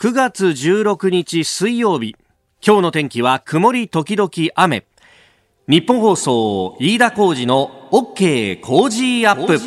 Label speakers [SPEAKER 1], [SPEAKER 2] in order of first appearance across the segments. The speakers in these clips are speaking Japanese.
[SPEAKER 1] 9月16日水曜日。今日の天気は曇り時々雨。日本放送飯田浩二の OK 工事アップ。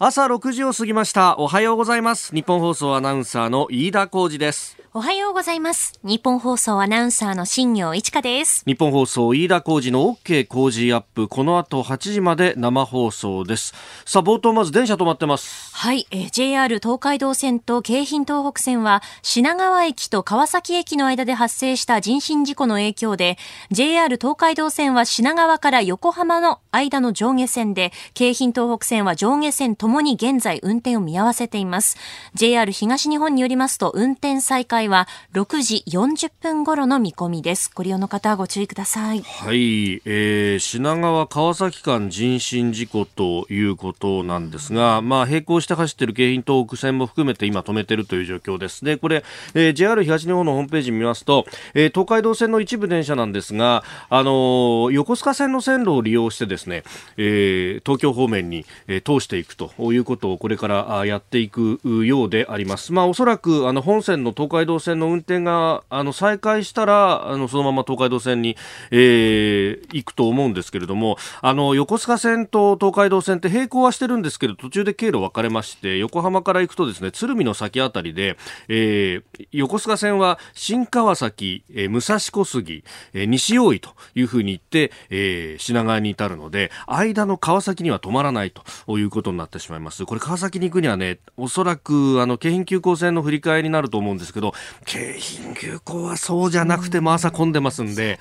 [SPEAKER 1] 朝6時を過ぎました。おはようございます。日本放送アナウンサーの飯田浩二です。
[SPEAKER 2] おはようございます。日本放送アナウンサーの新業一華です。
[SPEAKER 1] 日本放送飯田浩二の OK 工事アップ。この後8時まで生放送です。さあ冒頭まず電車止まってます。
[SPEAKER 2] はい、えー JR 東海道線と京浜東北線は品川駅と川崎駅の間で発生した人身事故の影響で JR 東海道線は品川から横浜の間の上下線で京浜東北線は上下線ともに現在運転を見合わせています。JR 東日本によりますと運転再開は6時40分頃の見込みですご利用の方はご注意ください
[SPEAKER 1] はい、えー品川川崎間人身事故ということなんですが、まあ、並行して走っている京浜東北線も含めて今止めているという状況です。で、これ、えー JR 東日本のホームページ見ますと、えー東海道線の一部電車なんですが、あのー横須賀線の線路を利用してですね、えー東京方面に、えー通していくということをこれからあやっていくようであります。まあ、おそらくあの本線の東海道道線の運転があの再開したら、あのそのまま東海道線に、えー行くと思うんですけれども、あの横須賀線と東海道線って並行はしてるんですけど、途中で経路分かれまして、横浜から行くとですね、鶴見の先あたりで、えー横須賀線は新川崎、えー武蔵小杉、えー西大井というふうに行って、えー品川に至るので、間の川崎には止まらないということになってしまいます。これ川崎に行くにはね、おそらくあの京浜急行線の振り替えになると思うんですけど、京浜急行はそうじゃなくても朝混んでますんで、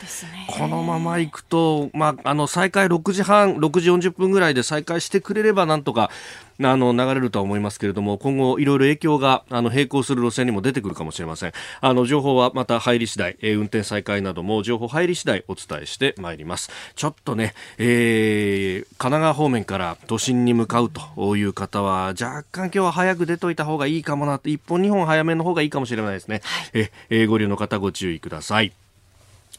[SPEAKER 1] このまま行くと、まあ、あの再開6時半、6時40分ぐらいで再開してくれればなんとかあの流れるとは思いますけれども、今後いろいろ影響があの並行する路線にも出てくるかもしれません。あの情報はまた入り次第、えー運転再開なども情報入り次第お伝えしてまいります。ちょっとね、えー神奈川方面から都心に向かうという方は若干今日は早く出といた方がいいかもなって、一本二本早めの方がいいかもしれないですね。ええーご利用の方ご注意ください。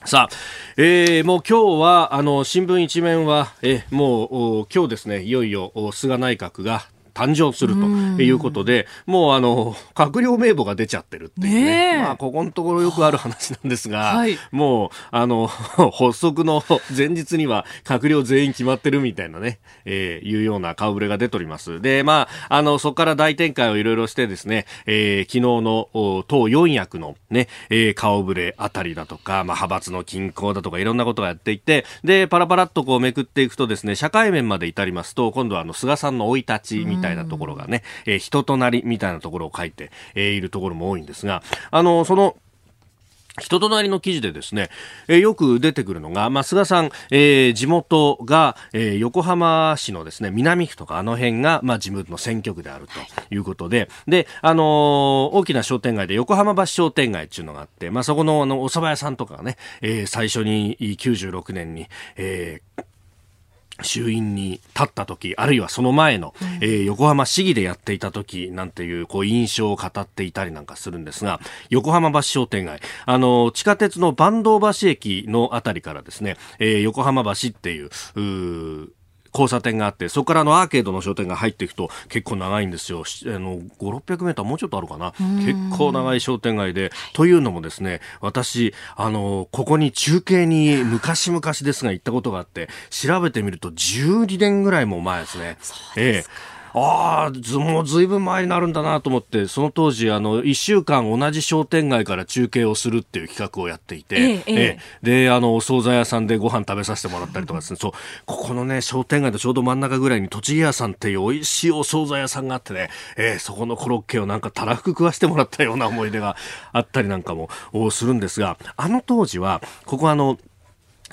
[SPEAKER 1] さあ、えーもう今日は、あの、新聞一面は、えーもう、お今日ですね、いよいよ、お菅内閣が、誕生するということで、もうあの、閣僚名簿が出ちゃってるっていうね。
[SPEAKER 2] ねえ
[SPEAKER 1] まあ、ここのところよくある話なんですが、
[SPEAKER 2] はい
[SPEAKER 1] もう、あの、発足の 前日には閣僚全員決まってるみたいなね、えーいうような顔ぶれが出ております。で、まあ、あの、そこから大展開をいろいろしてですね、えー昨日のお党4役のね、えー顔ぶれあたりだとか、まあ、派閥の均衡だとかいろんなことがやっていて、で、パラパラっとこうめくっていくとですね、社会面まで至りますと、今度はあの、菅さんの生い立ちみたいなところがね、えー人となりみたいなところを書いて、えーいるところも多いんですが、あの、その、人となりの記事でですね、えーよく出てくるのが、まあ、菅さん、えー地元が、えー横浜市のですね、南区とかあの辺が、まあ、自分の選挙区であるとい。うことで、で、あのー大きな商店街で横浜橋商店街っていうのがあって、まあ、そこのあの、お蕎麦屋さんとかがね、えー最初に96年に、えー衆院に立った時、あるいはその前の、えー横浜市議でやっていた時なんていう、こう、印象を語っていたりなんかするんですが、横浜橋商店街、あの、地下鉄の坂東橋駅のあたりからですね、えー横浜橋っていう、うー交差点があって、そこからあのアーケードの商店が入っていくと結構長いんですよ。しあの、5、600メーターもうちょっとあるかな。結構長い商店街で、というのもですね、私、あの、ここに中継に昔々ですが行ったことがあって、調べてみると12年ぐらいも前ですね。ええ。ああ、ずもうずいぶん前になるんだなと思って、その当時、あの、一週間同じ商店街から中継をするっていう企画をやっていて、
[SPEAKER 2] ええええ。
[SPEAKER 1] で、あの、お惣菜屋さんでご飯食べさせてもらったりとかです。ね、そう、ここのね、商店街のちょうど真ん中ぐらいに、栃木屋さんっていう美味しいお惣菜屋さんがあってね、えーそこのコロッケをなんかたらふく食わしてもらったような思い出があったりなんかもおするんですが、あの当時は、ここあの、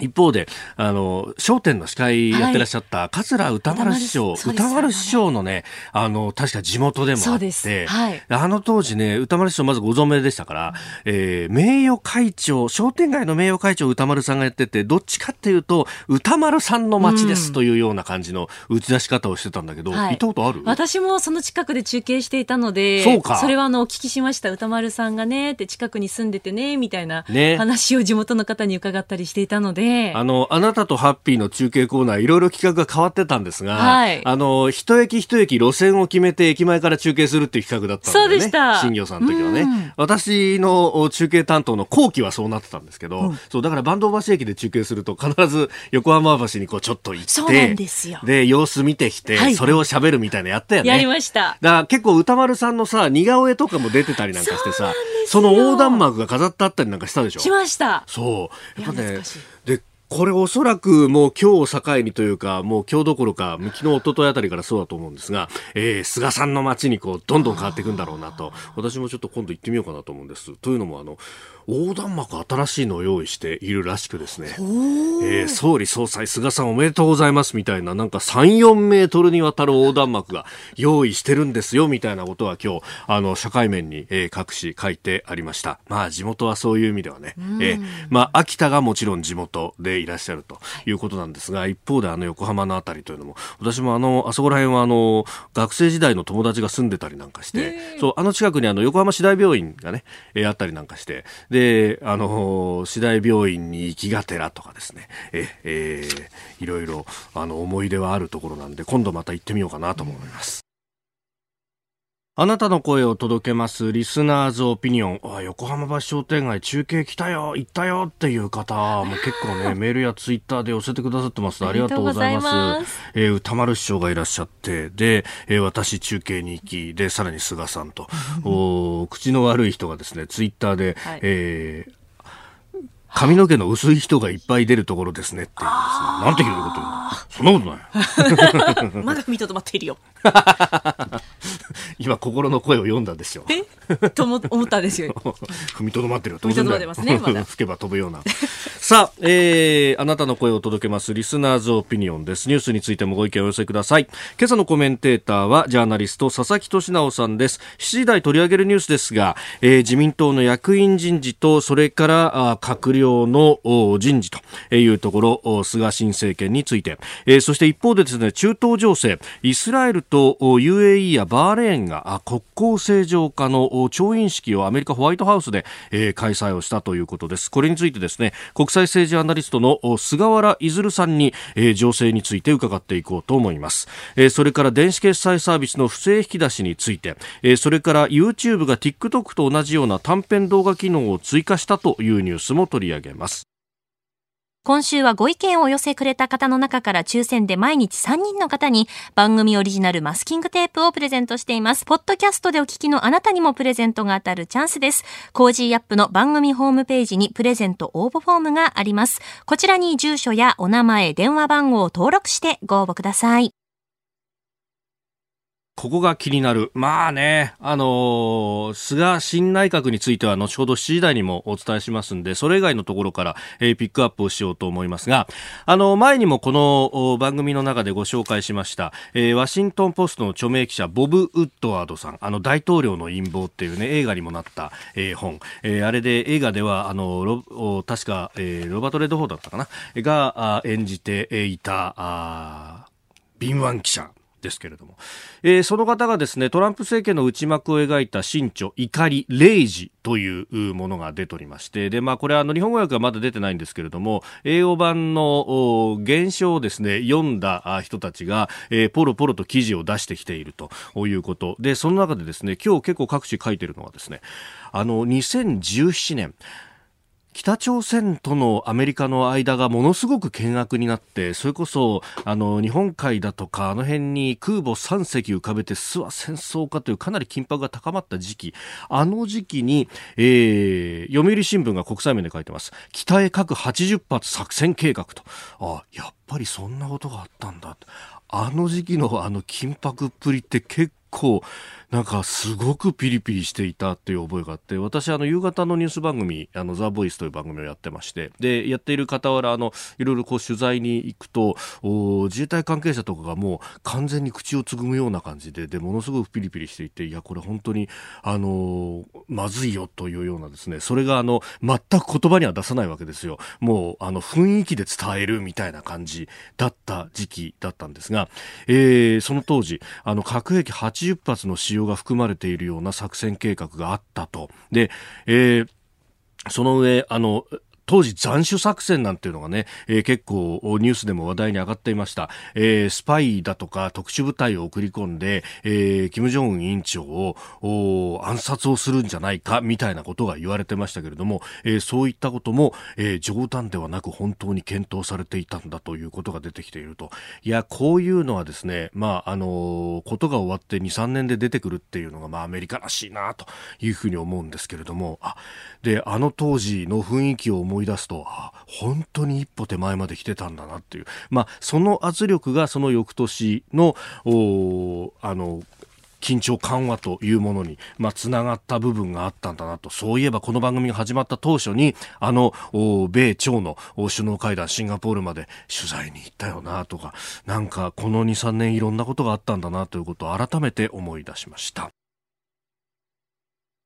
[SPEAKER 1] 一方で、あの、笑点の司会やってらっしゃった、桂歌丸師匠、
[SPEAKER 2] 歌丸
[SPEAKER 1] 師匠のね、あの、確か地元でもあって、
[SPEAKER 2] はい。
[SPEAKER 1] あの当時ね、歌丸師匠まずご存命でしたから、えー名誉会長、商店街の名誉会長歌丸さんがやってて、どっちかっていうと、歌丸さんの街ですというような感じの打ち出し方をしてたんだけど、
[SPEAKER 3] はい。
[SPEAKER 1] 行ったことある？
[SPEAKER 3] 私もその近くで中継していたので、
[SPEAKER 1] そうか。
[SPEAKER 3] れはあのお聞きしました。歌丸さんがね、って近くに住んでてね、みたいな
[SPEAKER 1] ね。
[SPEAKER 3] 話を地元の方に伺ったりしていたので、ええ
[SPEAKER 1] あの、あなたとハッピーの中継コーナー、いろいろ企画が変わってたんですが、
[SPEAKER 3] はい
[SPEAKER 1] あの、一駅一駅路線を決めて駅前から中継するっていう企画だったんだよね。
[SPEAKER 3] そうでした
[SPEAKER 1] 新業さんの時はね。
[SPEAKER 3] うん
[SPEAKER 1] 私のお中継担当の後期はそうなってたんですけど、そう、だから坂東橋駅で中継すると必ず横浜橋にこうちょっと行って、
[SPEAKER 3] そうなんですよ
[SPEAKER 1] で、様子見てきて、
[SPEAKER 3] はい
[SPEAKER 1] それを喋るみたいなのやったよね。
[SPEAKER 3] やりました。
[SPEAKER 1] だから結構歌丸さんのさ似顔絵とかも出てたりなんかしてさその横断幕が飾ってあったりなんかしたでしょ？
[SPEAKER 3] しました。
[SPEAKER 1] そうやっぱねこれおそらくもう今日を境にというかもう今日どころか昨日一昨日あたりからそうだと思うんですが、えー菅さんの街にこうどんどん変わっていくんだろうなと私もちょっと今度行ってみようかなと思うんです。というのもあの横断幕新しいのを用意しているらしくですね、えー総理総裁菅さんおめでとうございますみたいななんか3、4メートルにわたる横断幕が用意してるんですよみたいなことは今日あの社会面に、えー各紙書いてありました。まあ地元はそういう意味ではね、えーまあ秋田がもちろん地元でいらっしゃるとい。うことなんですが、一方であの横浜のあたりというのも私もあのあそこら辺はあの学生時代の友達が住んでたりなんかして、そうあの近くにあの横浜市大病院がね、えーあったりなんかして、であの市大病院に行きがてらとかですね、ええーいろいろあの思い出はあるところなんで今度また行ってみようかなと思います。あなたの声を届けますリスナーズオピニオン。あ横浜橋商店街中継来たよ、行ったよっていう方も結構ね、メールやツイッターで寄せてくださってます。ありがとうございます。えー歌丸師匠がいらっしゃって、で、えー私中継に行き、で、さらに菅さんと、お口の悪い人がですね、ツイッターで、
[SPEAKER 3] はい
[SPEAKER 1] えー髪の毛の薄い人がいっぱい出るところですねって言うんですね。なんてひどいこと。そんなことない。
[SPEAKER 3] まだ踏みとどまっているよ。
[SPEAKER 1] 今心の声を読んだんですよ。
[SPEAKER 3] え？とも思ったんですよ。
[SPEAKER 1] 踏みとどまってるよ。
[SPEAKER 3] 踏みとどまってますねまだ
[SPEAKER 1] 吹けば飛ぶような。さあ、えー、あなたの声を届けます、リスナーズオピニオンです。ニュースについてもご意見をお寄せください。今朝のコメンテーターは、ジャーナリスト、佐々木俊直さんです。7時台取り上げるニュースですが、えー、自民党の役員人事と、それから、あ閣僚のお人事というところ、お菅新政権について、えーそして一方でですね、中東情勢、イスラエルと UAE やバーレーンが国交正常化の調印式をアメリカホワイトハウスで、開催をしたということです。これについてですね、国際政治アナリストの菅原出さんに、情勢について伺っていこうと思います。それから電子決済サービスの不正引き出しについて、それから YouTube が TikTok と同じような短編動画機能を追加したというニュースも取り上げます。
[SPEAKER 2] 今週はご意見を寄せくれた方の中から抽選で毎日3人の方に番組オリジナルマスキングテープをプレゼントしています。ポッドキャストでお聞きのあなたにもプレゼントが当たるチャンスです。 Cozy up の番組ホームページにプレゼント応募フォームがあります。こちらに住所やお名前、電話番号を登録してご応募ください。
[SPEAKER 1] ここが気になる。まあね、あのー菅新内閣については後ほど7時台にもお伝えしますんで、それ以外のところから、えーピックアップをしようと思いますが、あの、前にもこの番組の中でご紹介しました、えーワシントンポストの著名記者、ボブ・ウッドワードさん、あの、大統領の陰謀っていうね、映画にもなった、えー本。えーあれで映画では、あの、ロ確か、えーロバート・レッドフォードだったかな、が演じていた、あ敏腕記者。ですけれども、えーその方がですねトランプ政権の内幕を描いた新著怒り0時というものが出ておりまして。でまあこれはあの日本語訳はまだ出てないんですけれども英語版のお原書をですね読んだ人たちが、えーポロポロと記事を出してきているということ。でその中でですね今日結構各紙書いてるのはですねあの2017年北朝鮮とのアメリカの間がものすごく険悪になってそれこそあの日本海だとかあの辺に空母3隻浮かべて諏訪戦争かというかなり緊迫が高まった時期あの時期に、えー、読売新聞が国際面で書いてます。北へ核80発作戦計画と。あやっぱりそんなことがあったんだあの時期のあの緊迫っぷりって結構なんかすごくピリピリしていたっていう覚えがあって私あの夕方のニュース番組あのザ・ボイスという番組をやってましてでやっている傍らあのいろいろこう取材に行くと自衛隊関係者とかがもう完全に口をつぐむような感じででものすごくピリピリしていていやこれ本当にあのまずいよというようなですねそれがあの全く言葉には出さないわけですよ。もうあの雰囲気で伝えるみたいな感じだった時期だったんですが、えーその当時あの核兵器80発の使用が含まれているような作戦計画があったと。で、えーその上あの当時斬首作戦なんていうのがね、えー、結構ニュースでも話題に上がっていました。えー、スパイだとか特殊部隊を送り込んで、えー、金正恩委員長を暗殺をするんじゃないかみたいなことが言われてましたけれども、えー、そういったことも、えー、冗談ではなく本当に検討されていたんだということが出てきていると。いや、こういうのはですね、まあ、あの、ことが終わって2、3年で出てくるっていうのが、まあ、アメリカらしいなというふうに思うんですけれども、あ、で、あの当時の雰囲気を思いい出すと、あ、本当に一歩手前まで来てたんだなっていう。まあ、その圧力がその翌年の、あの、緊張緩和というものに、まあ、つながった部分があったんだなと。そういえばこの番組が始まった当初に、あの、米朝の首脳会談、シンガポールまで取材に行ったよなとか、なんかこの2、3年いろんなことがあったんだなということを改めて思い出しました。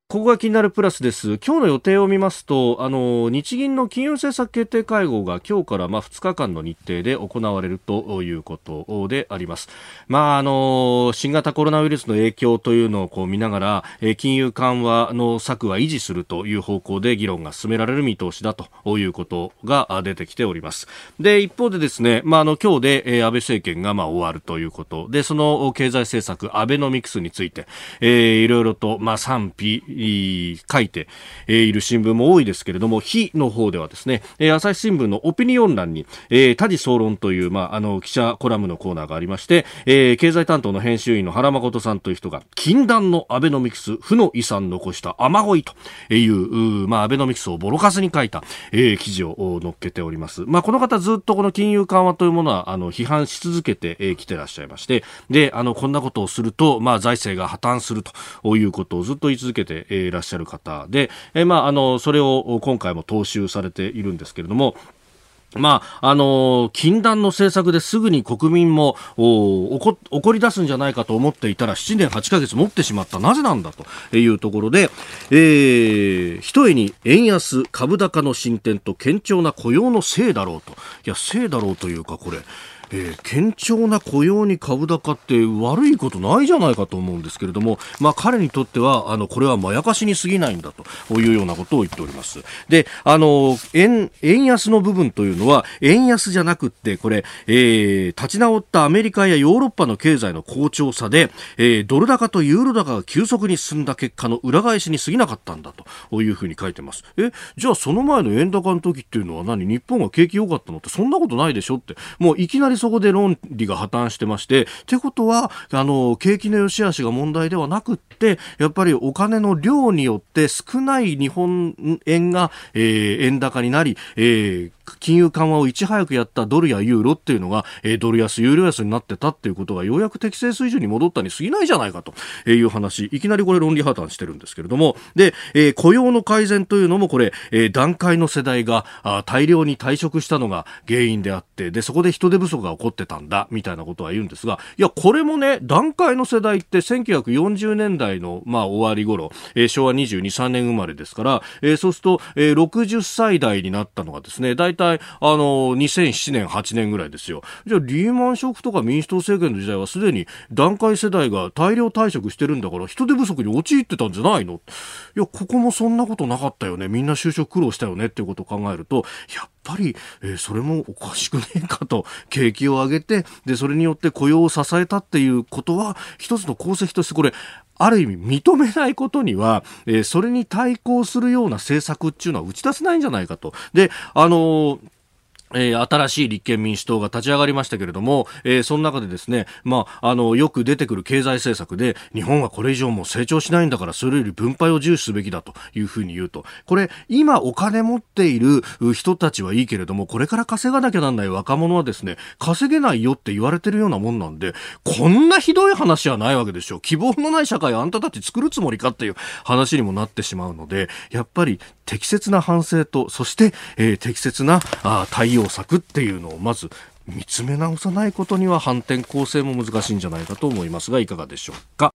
[SPEAKER 1] ここが気になるプラスです。今日の予定を見ますと、あの、日銀の金融政策決定会合が今日からまあ2日間の日程で行われるということであります。まあ、あの、新型コロナウイルスの影響というのをこう見ながら、金融緩和の策は維持するという方向で議論が進められる見通しだということが出てきております。で、一方でですね、まあ、あの、今日で、安倍政権がまあ終わるということ。で、その経済政策、アベノミクスについて、えー、いろいろと、まあ、賛否、書いている新聞も多いですけれども、非の方ではですね、朝日新聞のオピニオン欄に、多事総論という、まあ、あの、記者コラムのコーナーがありまして、経済担当の編集員の原誠さんという人が、禁断のアベノミクス、負の遺産残した雨乞いという、まあ、アベノミクスをボロカスに書いた、え、記事を載っけております。まあ、この方ずっとこの金融緩和というものは、あの、批判し続けてき、えー、てらっしゃいまして、で、あの、こんなことをすると、まあ、財政が破綻するということをずっと言い続けて、えー、らっしゃる方で、え、まあ、あの、それを今回も踏襲されているんですけれども、まあ、あのー、禁断の政策ですぐに国民も怒り出すんじゃないかと思っていたら7年8ヶ月持ってしまった。なぜなんだというところで、えー、一重に円安、株高の進展と堅調な雇用のせいだろうと。いや、せいだろうというか、これ、えー、堅調な雇用に株高って悪いことないじゃないかと思うんですけれども、まあ、彼にとってはあのこれはまやかしに過ぎないんだというようなことを言っております。であの円円安の部分というのは円安じゃなくってこれ、えー、立ち直ったアメリカやヨーロッパの経済の好調さで、えー、ドル高とユーロ高が急速に進んだ結果の裏返しに過ぎなかったんだというふうに書いてます。えじゃあその前の円高の時っていうのは何？日本が景気良かったのってそんなことないでしょって。もういきなりそこで論理が破綻してまして、ってことは、あの、景気の良し悪しが問題ではなくって、やっぱりお金の量によって少ない日本円が、えー、円高になり、えー、金融緩和をいち早くやったドルやユーロっていうのが、えー、ドル安、ユーロ安になってたっていうことがようやく適正水準に戻ったに過ぎないじゃないかという話、いきなりこれ論理破綻してるんですけれども、で、えー、雇用の改善というのもこれ、えー、段階の世代があ大量に退職したのが原因であって、で、そこで人手不足が起こってたんだ、みたいなことは言うんですが、いや、これもね、段階の世代って1940年代の、まあ、終わり頃、えー、昭和22、3年生まれですから、えー、そうすると、えー、60歳代になったのがですね、大体、あの、2007年、8年ぐらいですよ。じゃあ、リーマンショックとか民主党政権の時代はすでに段階世代が大量退職してるんだから、人手不足に陥ってたんじゃないの？いや、ここもそんなことなかったよね。みんな就職苦労したよねっていうことを考えると、やっぱり、えー、それもおかしくねえかと、景気を上げて、で、それによって雇用を支えたっていうことは、一つの功績としてこれ、ある意味認めないことには、えー、それに対抗するような政策っていうのは打ち出せないんじゃないかと。で、あのーえー、新しい立憲民主党が立ち上がりましたけれども、えー、その中でですね、まあ、あの、よく出てくる経済政策で、日本はこれ以上もう成長しないんだから、それより分配を重視すべきだというふうに言うと、これ、今お金持っている人たちはいいけれども、これから稼がなきゃなんない若者はですね、稼げないよって言われてるようなもんなんで、こんなひどい話はないわけでしょ。希望のない社会をあんたたち作るつもりかっていう話にもなってしまうので、やっぱり適切な反省と、そして、えー、適切なあ対応策っていうのをまず見つめ直さないことには反転攻勢も難しいんじゃないかと思いますが、いかがでしょうか。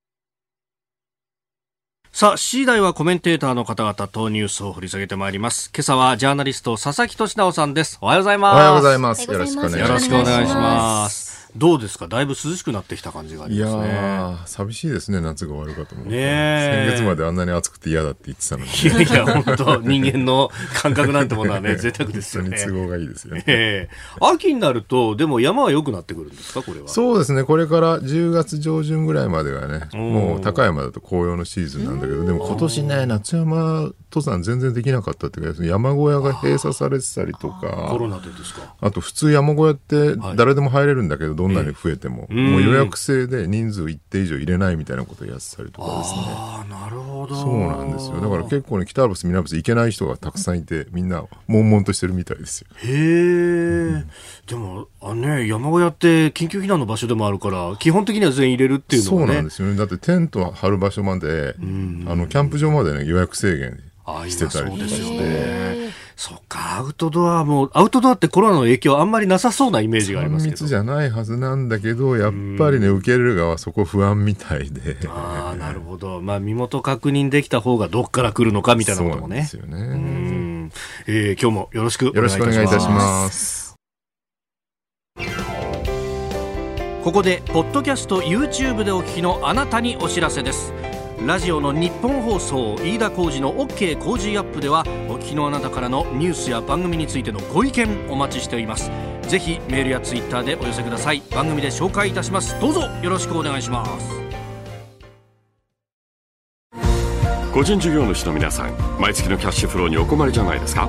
[SPEAKER 1] さあ、次第はコメンテーターの方々とニュースを掘り下げてまいります。今朝はジャーナリスト佐々木俊直さんです。おはようございます。
[SPEAKER 4] おはようございます。よろしくお願いします。
[SPEAKER 1] よろしくお願いします。どうですか？だいぶ涼しくなってきた感じがあ
[SPEAKER 4] いや
[SPEAKER 1] りますね。
[SPEAKER 4] ー、寂しいですね、夏が終わるかと思って。
[SPEAKER 1] ねえ
[SPEAKER 4] 先月まであんなに暑くて嫌だって言ってたのに。
[SPEAKER 1] いやいや、本当人間の感覚なんてものはね、贅沢ですよね。
[SPEAKER 4] 都合がいいですよね。
[SPEAKER 1] ええ秋になると、でも山は良くなってくるんですか、これは？
[SPEAKER 4] そうですね、これから10月上旬ぐらいまではね、もう高山だと紅葉のシーズンなんだけど、でも今年ね、夏山登山全然できなかったっていうか、山小屋が閉鎖されてたりと
[SPEAKER 1] コ
[SPEAKER 4] か、
[SPEAKER 1] ロナでですか？
[SPEAKER 4] あと普通山小屋って誰でも入れるんだけど、どんなに増えても、
[SPEAKER 1] え
[SPEAKER 4] もう予約制で人数一定以上入れないみたいなことをやってたりとかですね。
[SPEAKER 1] ああ、なるほど。
[SPEAKER 4] そうなんですよ。だから結構ね、北アルプス、南アルプス行けない人がたくさんいて、みんな悶々としてるみたいですよ。
[SPEAKER 1] へえ、でも、あね、山小屋って緊急避難の場所でもあるから、基本的には全員入れるっていうの
[SPEAKER 4] そう
[SPEAKER 1] がね。
[SPEAKER 4] なんですよね。だってテント張る場所まで、あの、キャンプ場までね、予約制限
[SPEAKER 1] あ
[SPEAKER 4] してたりとかして。
[SPEAKER 1] ね。そっか、アウトドアも、アウトドアってコロナの影響あんまりなさそうなイメージがあり
[SPEAKER 4] 3
[SPEAKER 1] ますけど。
[SPEAKER 4] 密じゃないはずなんだけど、やっぱりね、受け入れる側はそこ不安みたいで。
[SPEAKER 1] ああ、なるほど。まあ、身元確認できた方がどっから来るのかみたいなこともね。
[SPEAKER 4] そうですよ
[SPEAKER 1] う
[SPEAKER 4] ね。
[SPEAKER 1] ん。えー今日もよろしくお
[SPEAKER 4] よろし
[SPEAKER 1] 願いいたします。
[SPEAKER 4] くお願いいたします。
[SPEAKER 1] ここでポッドキャスト YouTube でお聞きのあなたにお知らせですラジオの日本放送飯田浩司の OK 工事アップではお聞きのあなたからのニュースや番組についてのご意見お待ちしております。ぜひメールやツイッターでお寄せください。番組で紹介いたします。どうぞよろしくお願いします。
[SPEAKER 5] 個人事業主の皆さん毎月のキャッシュフローにお困りじゃないですか？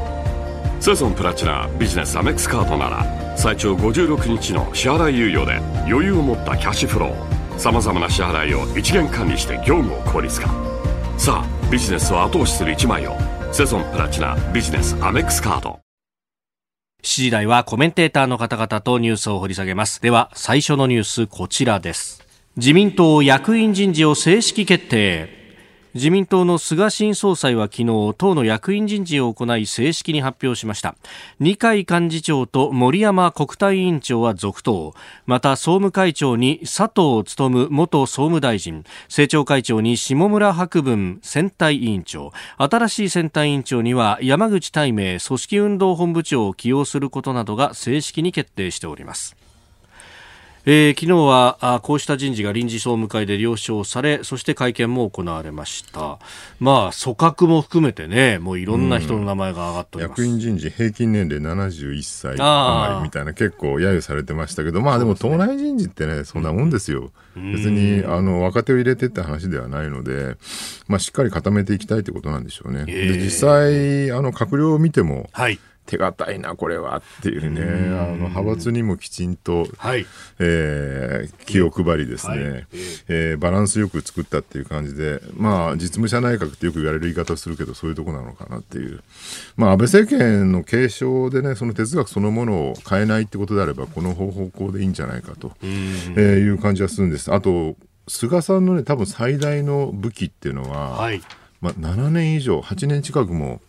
[SPEAKER 5] セゾンプラチナビジネスアメックスカードなら最長56日の支払い猶予で余裕を持ったキャッシュフロー。さまざまな支払いを一元管理して業務を効率化。さあビジネスを後押しする一枚をセゾンプラチナビジネスアメックスカード。
[SPEAKER 1] 7時台はコメンテーターの方々とニュースを掘り下げます。では最初のニュースこちらです。自民党役員人事を正式決定。自民党の菅新総裁は昨日党の役員人事を行い正式に発表しました。二階幹事長と森山国対委員長は続投。また総務会長に佐藤勉元総務大臣。政調会長に下村博文選対委員長。新しい選対委員長には山口大明組織運動本部長を起用することなどが正式に決定しております。えー昨日はあこうした人事が臨時総務会で了承されそして会見も行われました。まあ組閣も含めてねもういろんな人の名前が上がっております、
[SPEAKER 4] 役員人事平均年齢71歳みたいな結構揶揄されてましたけどまあでも党内人事ってねそんなもんですよ、別にあの若手を入れてって話ではないので、まあ、しっかり固めていきたいってことなんでしょうね、
[SPEAKER 1] ええ
[SPEAKER 4] で実際あの閣僚を見ても
[SPEAKER 1] はい
[SPEAKER 4] 手堅いなこれはっていうね。あの派閥にもきちんと、
[SPEAKER 1] はい。
[SPEAKER 4] えー気を配りですね、
[SPEAKER 1] はい。
[SPEAKER 4] えーバランスよく作ったっていう感じで、まあ、実務者内閣ってよく言われる言い方をするけど、そういうとこなのかなっていう。まあ、安倍政権の継承でね、その哲学そのものを変えないってことであれば、この方向でいいんじゃないかと、えーいう感じはするんです。あと、菅さんのね、多分最大の武器っていうのは、
[SPEAKER 1] はい。
[SPEAKER 4] まあ、7年以上、8年近くも、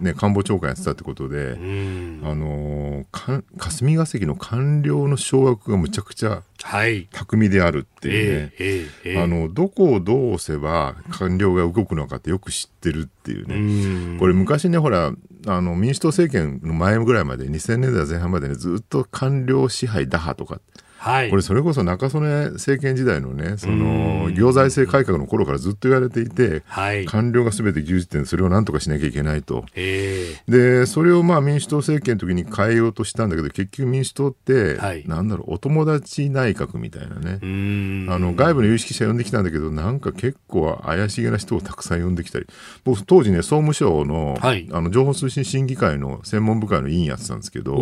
[SPEAKER 4] ね、官房長官やってたってことで、
[SPEAKER 1] うん。
[SPEAKER 4] あのーか霞が関の官僚の掌握がむちゃくちゃ
[SPEAKER 1] はい。
[SPEAKER 4] 巧みであるっていうね。
[SPEAKER 1] ええええ
[SPEAKER 4] あのどこをどう押せば官僚が動くのかってよく知ってるっていうね、これ昔ねほらあの民主党政権の前ぐらいまで2000年代前半までねずっと官僚支配打破とか
[SPEAKER 1] はい。
[SPEAKER 4] これそれこそ中曽根政権時代のねその行財政改革の頃からずっと言われていて、
[SPEAKER 1] はい。
[SPEAKER 4] 官僚が全て牛耳ってそれを何とかしなきゃいけないと。
[SPEAKER 1] ええ。
[SPEAKER 4] でそれをまあ民主党政権の時に変えようとしたんだけど結局民主党って、
[SPEAKER 1] はい。
[SPEAKER 4] なんだろうお友達内閣みたいなね、
[SPEAKER 1] うん。
[SPEAKER 4] あの外部の有識者呼んできたんだけどなんか結構怪しげな人をたくさん呼んできたり。僕当時ね総務省の,、
[SPEAKER 1] はい。
[SPEAKER 4] あの情報通信審議会の専門部会の委員やってたんですけど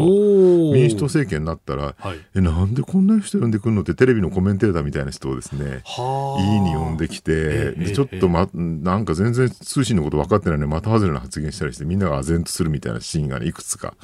[SPEAKER 4] 民主党政権になったら、
[SPEAKER 1] はい。
[SPEAKER 4] えなんでこんな人呼んでくるのってテレビのコメンテーターみたいな人をですね
[SPEAKER 1] はあ。
[SPEAKER 4] 委員に呼んできて、
[SPEAKER 1] ええ
[SPEAKER 4] でちょっと、ま、なんか全然通信のこと分かってないのに的外れな発言したりしてみんなが唖然とするみたいなシーンが、ね、いくつか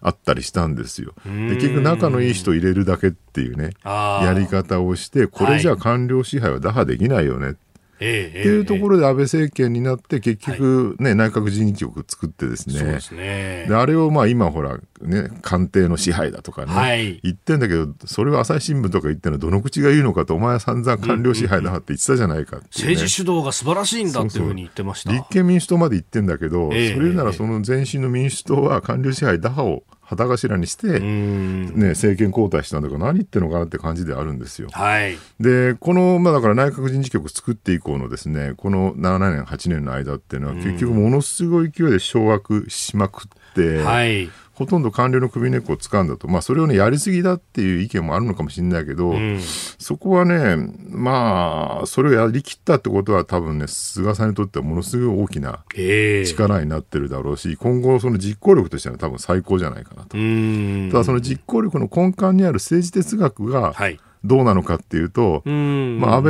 [SPEAKER 4] あったりしたんですよ。で結局仲のいい人入れるだけっていうねやり方をしてこれじゃ官僚支配は打破できないよねっ
[SPEAKER 1] ええええ
[SPEAKER 4] ていうところで安倍政権になって結局ね、内閣人事局作ってですね。
[SPEAKER 1] そうですね。
[SPEAKER 4] であれをまあ今ほらね官邸の支配だとかね、
[SPEAKER 1] はい。
[SPEAKER 4] 言ってんだけどそれを朝日新聞とか言ってるのどの口が言うのかとお前は散々官僚支配だって言ってたじゃないか
[SPEAKER 1] 政治主導が素晴らしいんだっていうふうに言ってました。
[SPEAKER 4] 立憲民主党まで言ってんだけど、
[SPEAKER 1] ええ。
[SPEAKER 4] それならその前身の民主党は官僚支配打破を旗頭にして、
[SPEAKER 1] うん
[SPEAKER 4] ね、政権交代したんだから何言ってるのかなって感じであるんですよ。
[SPEAKER 1] はい。
[SPEAKER 4] で、この、まあだから内閣人事局作って以降のですね、この7年、8年の間っていうのは結局ものすごい勢いで掌握しまくって、
[SPEAKER 1] はい。
[SPEAKER 4] ほとんど官僚の首根っこを掴んだと。まあそれをね、やりすぎだっていう意見もあるのかもしれないけど、
[SPEAKER 1] うん
[SPEAKER 4] そこはね、まあ、それをやりきったってことは多分ね、菅さんにとってはものすごい大きな
[SPEAKER 1] ええ
[SPEAKER 4] 力になってるだろうし、今後その実行力としては多分最高じゃないかなと。
[SPEAKER 1] うん。
[SPEAKER 4] ただその実行力の根幹にある政治哲学が
[SPEAKER 1] はい。
[SPEAKER 4] どうなのかっていうと、
[SPEAKER 1] うん。
[SPEAKER 4] まあ、安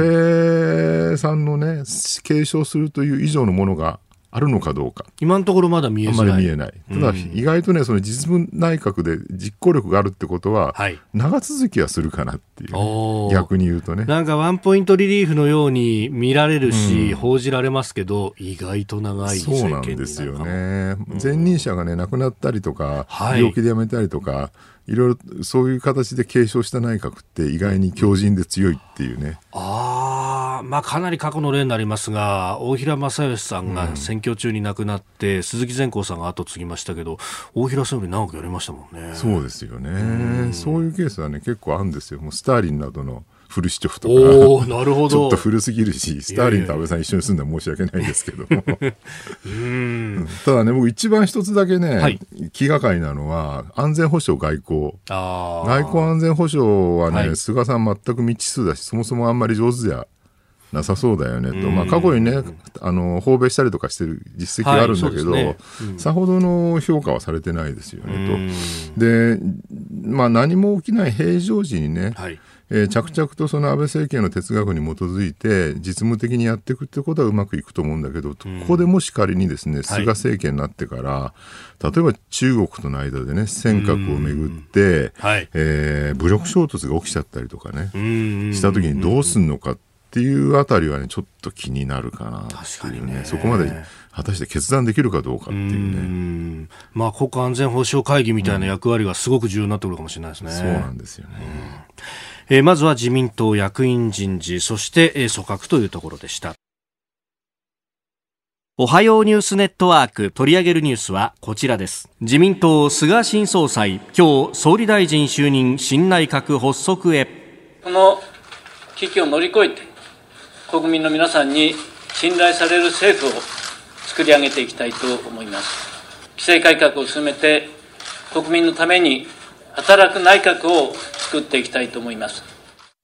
[SPEAKER 4] 倍さんのね、継承するという以上のものがあるのかどうか。
[SPEAKER 1] 今のところまだ見え
[SPEAKER 4] あ。まり見えない。ただ、意外とね、その実務内閣で実行力があるってことは、
[SPEAKER 1] はい。
[SPEAKER 4] 長続きはするかなっていう逆に言うとね。
[SPEAKER 1] なんかワンポイントリリーフのように見られるし、報じられますけど、意外と長い
[SPEAKER 4] そうなんですよ。ね。前任者がね、亡くなったりとか、
[SPEAKER 1] はい
[SPEAKER 4] 病気で辞めたりとか、いろいろそういう形で継承した内閣って意外に強靭で強いっていうね。
[SPEAKER 1] ああ、まあかなり過去の例になりますが、大平正義さんが選挙中に亡くなって、鈴木善光さんが後継ぎましたけど、大平さんより長くやりましたもんね。
[SPEAKER 4] そうですよね。そういうケースはね、結構あるんですよ。もうスターリンなどのフルシチョフとか。
[SPEAKER 1] なるほど。
[SPEAKER 4] ちょっと古すぎるし、スターリンと安倍さん一緒に住んだら申し訳ないですけど。ただね、僕一番一つだけね、
[SPEAKER 1] はい
[SPEAKER 4] 気がかりなのは、安全保障外交。外交安全保障はね、
[SPEAKER 1] はい
[SPEAKER 4] 菅さん全く未知数だし、そもそもあんまり上手じゃなさそうだよねと。まあ過去にね、あの、訪米したりとかしてる実績があるんだけど、
[SPEAKER 1] はいそうですね
[SPEAKER 4] さほどの評価はされてないですよ
[SPEAKER 1] う
[SPEAKER 4] ね
[SPEAKER 1] ん
[SPEAKER 4] と。で、まあ何も起きない平常時にね、
[SPEAKER 1] はい。
[SPEAKER 4] えー着々とその安倍政権の哲学に基づいて実務的にやっていくってことはうまくいくと思うんだけど、ここでもし仮にですね菅政権になってから、例えば中国との間でね尖閣をめぐって、
[SPEAKER 1] はい。
[SPEAKER 4] えー武力衝突が起きちゃったりとかね、
[SPEAKER 1] うん。
[SPEAKER 4] した時にどうすんのかっていうあたりはねちょっと気になるかなっていう
[SPEAKER 1] ね
[SPEAKER 4] そこまで果たして決断できるかどうかっていう
[SPEAKER 1] う
[SPEAKER 4] ね。
[SPEAKER 1] んまあ、国家安全保障会議みたいな役割がすごく重要になってくるかもしれないですね。
[SPEAKER 4] そうなんですよね。
[SPEAKER 1] えーまずは自民党役員人事、そして、えー組閣というところでした。おはようニュースネットワーク取り上げるニュースはこちらです。自民党菅新総裁、今日総理大臣就任新内閣発足へ。
[SPEAKER 6] この危機を乗り越えて、国民の皆さんに信頼される政府を作り上げていきたいと思います。規制改革を進めて、国民のために働く内閣を作っていきたいと思います。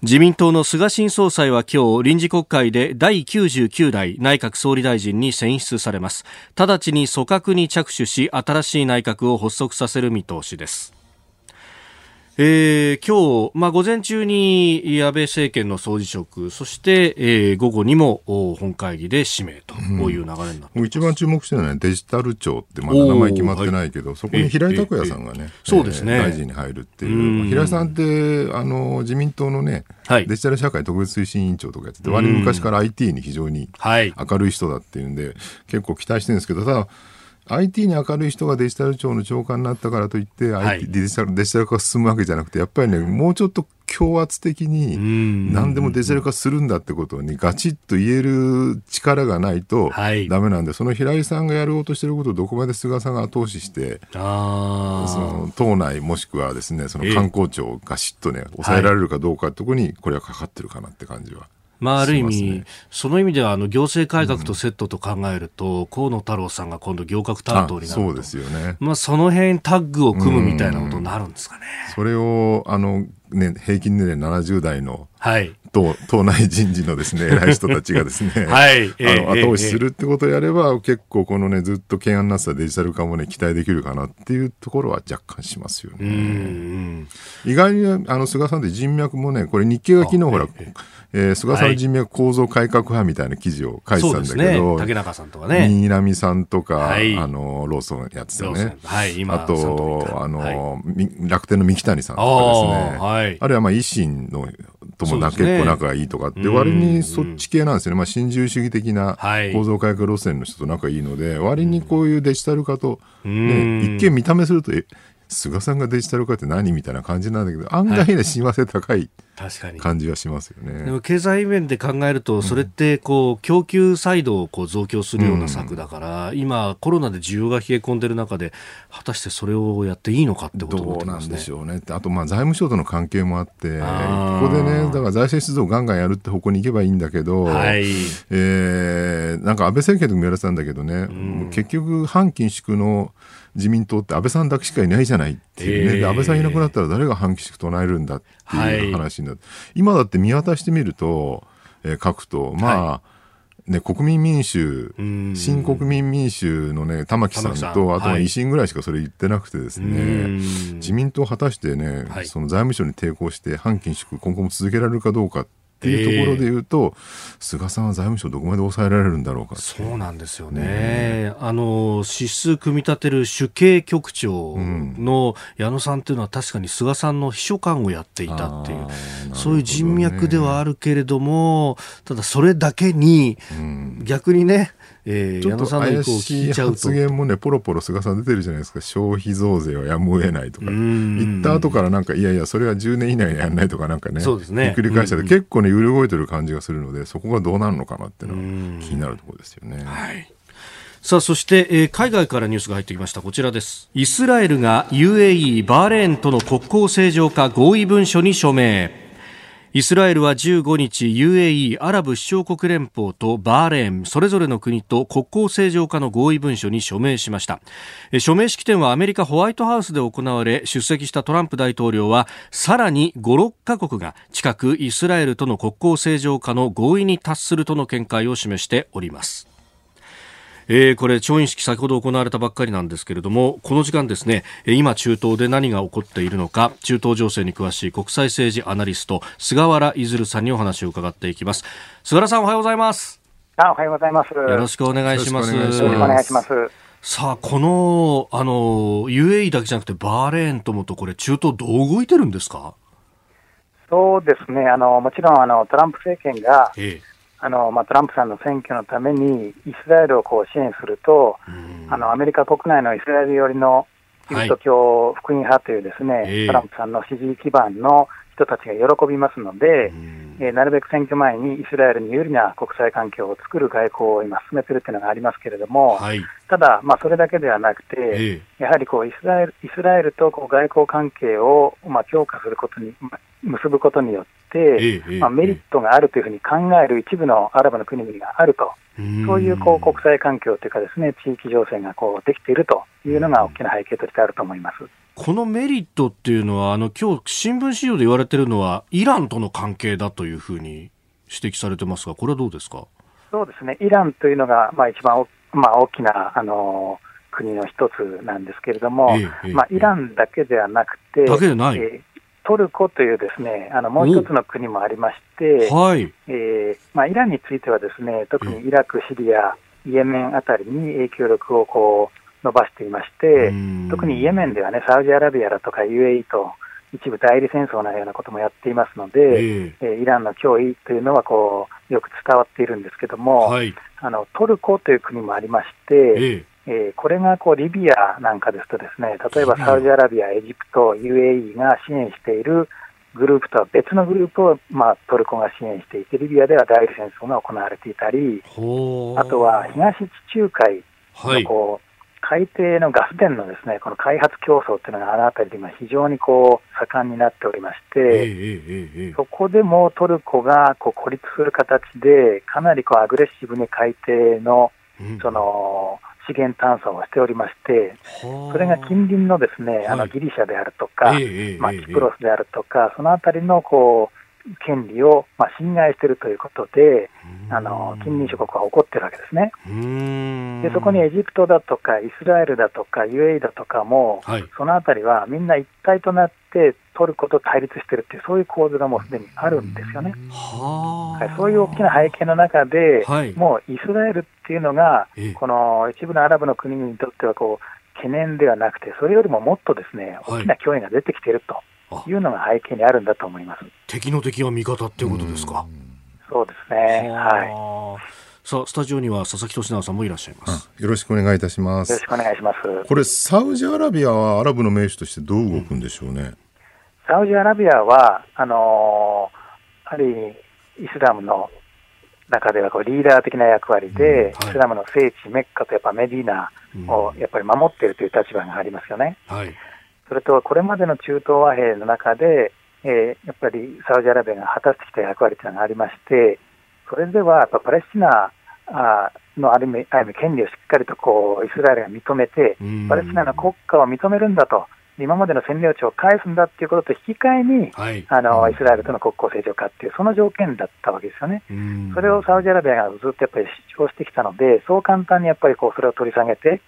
[SPEAKER 1] 自民党の菅新総裁は今日臨時国会で第99代内閣総理大臣に選出されます直ちに組閣に着手し新しい内閣を発足させる見通しですえー今日、まあ、午前中に安倍政権の総辞職そして、えー午後にもお本会議で指名という流れになって
[SPEAKER 4] もう一番注目してるのはねデジタル庁ってまだ名前決まってないけど、そこに平井拓也さんがね、
[SPEAKER 1] ええそうですね。
[SPEAKER 4] えー大臣に入るっていう、
[SPEAKER 1] う
[SPEAKER 4] 平井さんってあの自民党のね、
[SPEAKER 1] はい。
[SPEAKER 4] デジタル社会特別推進委員長とかやってて、割に昔から IT に非常に
[SPEAKER 1] はい。
[SPEAKER 4] 明るい人だっていうんで、結構期待してるんですけど、ただ、IT に明るい人がデジタル庁の長官になったからといって、
[SPEAKER 1] はい。
[SPEAKER 4] IT デジタルデジタル化が進むわけじゃなくて、やっぱりね、もうちょっと強圧的に、
[SPEAKER 1] ん。
[SPEAKER 4] 何でもデジタル化するんだってことにガチッと言える力がないと
[SPEAKER 1] はい。
[SPEAKER 4] ダメなんで、その平井さんがやろうとしてることをどこまで菅さんが後押しして、
[SPEAKER 1] あ
[SPEAKER 4] その党内もしくはですね、そ
[SPEAKER 1] ええ。
[SPEAKER 4] の観光庁をガシッとね、抑えられるかどうかってとこに、これはかかってるかなって感じは。
[SPEAKER 1] まあ、ある意味、
[SPEAKER 4] ね
[SPEAKER 1] その意味ではあの行政改革とセットと考えると、河野太郎さんが今度、行革担当になると
[SPEAKER 4] そうですよね。
[SPEAKER 1] まあ、その辺タッグを組むみたいなことになるんですかね。
[SPEAKER 4] それを、あの、ね、平均年齢70代の
[SPEAKER 1] はい。
[SPEAKER 4] 党党内人事のですね、偉い人たちがですね、
[SPEAKER 1] はいええ
[SPEAKER 4] あの後押し
[SPEAKER 1] ええ
[SPEAKER 4] するってことをやれば、結構このね、ずっと懸案になってたデジタル化もね、期待できるかなっていうところは若干しますよね。
[SPEAKER 1] ん。
[SPEAKER 4] 意外に、あの、菅さんって人脈もね、これ日経が昨日ほら、
[SPEAKER 1] え
[SPEAKER 4] えー菅さんの人脈構造改革派みたいな記事を書いてた
[SPEAKER 1] ん
[SPEAKER 4] だけど、。
[SPEAKER 1] 竹中さんとかね。
[SPEAKER 4] 新浪さんとか、
[SPEAKER 1] はい
[SPEAKER 4] あの、ローソンやってたね。
[SPEAKER 1] はい今
[SPEAKER 4] あと、あの、楽天の三木谷さんとかですね。
[SPEAKER 1] はい
[SPEAKER 4] あるいはまあ維新のともな、
[SPEAKER 1] ね。
[SPEAKER 4] 結構仲がいいとかって、割にそっち系なんですよね。まあ新自由主義的な
[SPEAKER 1] はい。
[SPEAKER 4] 構造改革路線の人と仲いいので、割にこういうデジタル化と、
[SPEAKER 1] うん。
[SPEAKER 4] ね、一見見た目すると、え菅さんがデジタル化って何みたいな感じなんだけど案外ね親和性高い感じはしますよね。
[SPEAKER 1] でも経済面で考えると、それってこう供給サイドをこう増強するような策だから、今、コロナで需要が冷え込んでる中で、果たしてそれをやっていいのかってことになっ
[SPEAKER 4] どうなん。でしょうねあとまあ財務省との関係もあってここでねだから財政出動をガンガンやるって方向に行けばいいんだけど、
[SPEAKER 1] はい。
[SPEAKER 4] えーなんか安倍政権でも言われてたんだけどね、もう結局反緊縮の自民党って安倍さんだけしかいないじゃないっていうね、
[SPEAKER 1] えー
[SPEAKER 4] で安倍さんいなくなったら誰が反緊縮唱えるんだっていう
[SPEAKER 1] は
[SPEAKER 4] 話になって、今だって見渡してみると、えー書くとまあ、ね、国民民主
[SPEAKER 1] ん。
[SPEAKER 4] 新国民民主のね玉木さんとあとは
[SPEAKER 1] はい。
[SPEAKER 4] 維新ぐらいしかそれ言ってなくてですね、
[SPEAKER 1] うん。
[SPEAKER 4] 自民党果たしてね、
[SPEAKER 1] はい。
[SPEAKER 4] その財務省に抵抗して反緊縮今後も続けられるかどうかっていうところで言うと、菅さんは財務省どこまで抑えられるんだろうか
[SPEAKER 1] そうなんですよね。あの、指数組み立てる主計局長の矢野さんっていうのは確かに菅さんの秘書官をやっていたっていう
[SPEAKER 4] ね
[SPEAKER 1] そういう人脈ではあるけれども、ただそれだけに、逆にね、えー矢
[SPEAKER 4] ちょっと怪
[SPEAKER 1] 聞
[SPEAKER 4] しい。発言もね、ポロポロ菅さん出てるじゃないですか、消費増税はやむを得ないとか、
[SPEAKER 1] ん
[SPEAKER 4] 言った後からなんか、いやいや、それは10年以内にやらないとか、なんかね、
[SPEAKER 1] そうですね
[SPEAKER 4] ひっくり返したら、
[SPEAKER 1] うん
[SPEAKER 4] 結構ね、揺れ動いてる感じがするので、そこがどうなるのかなっていうのは気になるところですよね。
[SPEAKER 1] はい。さあ、そして、えー海外からニュースが入ってきました。こちらです。イスラエルが UAE、バーレーンとの国交正常化合意文書に署名。イスラエルは15日 UAE アラブ首長国連邦とバーレーンそれぞれの国と国交正常化の合意文書に署名しました。署名式典はアメリカホワイトハウスで行われ出席したトランプ大統領はさらに56カ国が近くイスラエルとの国交正常化の合意に達するとの見解を示しております。えーこれ、調印式先ほど行われたばっかりなんですけれども、この時間ですね、えー今中東で何が起こっているのか、中東情勢に詳しい国際政治アナリスト、菅原いさんにお話を伺っていきます。菅原さんおはようございます。
[SPEAKER 7] あおはようございます。
[SPEAKER 1] よろしくお願いします。
[SPEAKER 7] よろしくお願いします。
[SPEAKER 1] さあ、この、あの、UAE だけじゃなくて、バーレーンともと、これ、中東どう動いてるんですか？
[SPEAKER 7] そうですね、あのもちろんあのトランプ政権が
[SPEAKER 1] え
[SPEAKER 7] あの、まあ、トランプさんの選挙のためにイスラエルをこう支援すると、あのアメリカ国内のイスラエル寄りのキリスト教福音派というですね、
[SPEAKER 1] ええ。
[SPEAKER 7] トランプさんの支持基盤の人たちが喜びますので、えーなるべく選挙前にイスラエルに有利な国際環境を作る外交を今進めているというのがありますけれども、
[SPEAKER 1] はい。
[SPEAKER 7] ただ、まあ、それだけではなくて、
[SPEAKER 1] え
[SPEAKER 7] やはりこうイスラエルイスラエルとこう外交関係を、まあ、強化することに、まあ結ぶことによって、
[SPEAKER 1] ええ
[SPEAKER 7] まあ、メリットがあるというふうに考える一部のアラブの国々があると、
[SPEAKER 1] え
[SPEAKER 7] そういうこう国際環境というか、ですね地域情勢がこうできているというのが大きな背景としてあると思います。
[SPEAKER 1] このメリットっていうのは、あの、今日、新聞資料で言われてるのは、イランとの関係だというふうに指摘されてますが、これはどうですか？
[SPEAKER 7] そうですね、イランというのが、まあ、一番お、まあ、大きな、あの国の一つなんですけれども、
[SPEAKER 1] ええええ
[SPEAKER 7] まあ、イランだけではなくて、
[SPEAKER 1] だけでない？
[SPEAKER 7] えートルコというですねあのもう一つの国もありまして、
[SPEAKER 1] はい。
[SPEAKER 7] えーまあ、イランについてはですね特にイラク、シリア、イエメンあたりに影響力をこう伸ばしていまして
[SPEAKER 1] うん、
[SPEAKER 7] 特にイエメンではね、サウジアラビアだとか UAE と一部代理戦争のようなこともやっていますので、
[SPEAKER 1] え
[SPEAKER 7] えーイランの脅威というのはこうよく伝わっているんですけども、
[SPEAKER 1] はい。
[SPEAKER 7] あのトルコという国もありまして、
[SPEAKER 1] ええ
[SPEAKER 7] えーこれがこうリビアなんかですと、ですね例えばサウジアラビア、エジプト、UAE が支援しているグループとは別のグループを、まあ、トルコが支援していて、リビアでは代理戦争が行われていたり、あとは東地中海
[SPEAKER 1] はい。
[SPEAKER 7] のこう、海底のガス田のですねこの開発競争というのがあの辺りで今、非常にこう盛んになっておりまして、そこでもトルコがこう孤立する形で、かなりこうアグレッシブに海底の
[SPEAKER 1] うん。
[SPEAKER 7] その資源探査をしておりまして、
[SPEAKER 1] はあ。
[SPEAKER 7] それが近隣のですね、あ
[SPEAKER 1] はい。
[SPEAKER 7] のギリシャであるとか、まあ、
[SPEAKER 1] ええ
[SPEAKER 7] キプロスであるとか、そのあたりのこう権利をまあ侵害しているということで、あの近隣諸国は怒ってるわけですね。でそこにエジプトだとか、イスラエルだとか、UAE だとかも、
[SPEAKER 1] はい。
[SPEAKER 7] そのあたりはみんな一体となってトルコと対立しているっていう、そういう構図がもうすでにあるんですよね。
[SPEAKER 1] は
[SPEAKER 7] い、そういう大きな背景の中で、
[SPEAKER 1] はい。
[SPEAKER 7] もうイスラエルっていうのが
[SPEAKER 1] ええ、
[SPEAKER 7] この一部のアラブの国々にとってはこう懸念ではなくて、それよりももっとですね
[SPEAKER 1] はい。
[SPEAKER 7] 大きな脅威が出てきているというのが背景にあるんだと思います。
[SPEAKER 1] 敵の敵は味方っていうことですか？
[SPEAKER 7] そうですね、はい、
[SPEAKER 1] はあさあスタジオには佐々木俊直さんもいらっしゃいます。
[SPEAKER 4] よろしくお願いいたします。
[SPEAKER 7] よろしくお願いします。
[SPEAKER 4] これサウジアラビアはアラブの盟主としてどう動くんでしょうね、
[SPEAKER 7] サウジアラビアは、あのーある意味、イスラムの中ではこうリーダー的な役割で、
[SPEAKER 1] うんはい。
[SPEAKER 7] イスラムの聖地、メッカとやっぱメディナをやっぱり守っているという立場がありますよね。
[SPEAKER 1] はい
[SPEAKER 7] それと、これまでの中東和平の中で、えーやっぱりサウジアラビアが果たしてきた役割というのがありまして、それではやっぱパレスチナのある意味、権利をしっかりとこうイスラエルが認めて
[SPEAKER 1] うん、
[SPEAKER 7] パレスチナの国家を認めるんだと、今までの占領地を返すんだっていうことと引き換えに、
[SPEAKER 1] はい。
[SPEAKER 7] あのイスラエルとの国交正常化っていう、その条件だったわけですよね。
[SPEAKER 1] うん。
[SPEAKER 7] それをサウジアラビアがずっとやっぱり主張してきたので、そう簡単にやっぱりこうそれを取り下げて、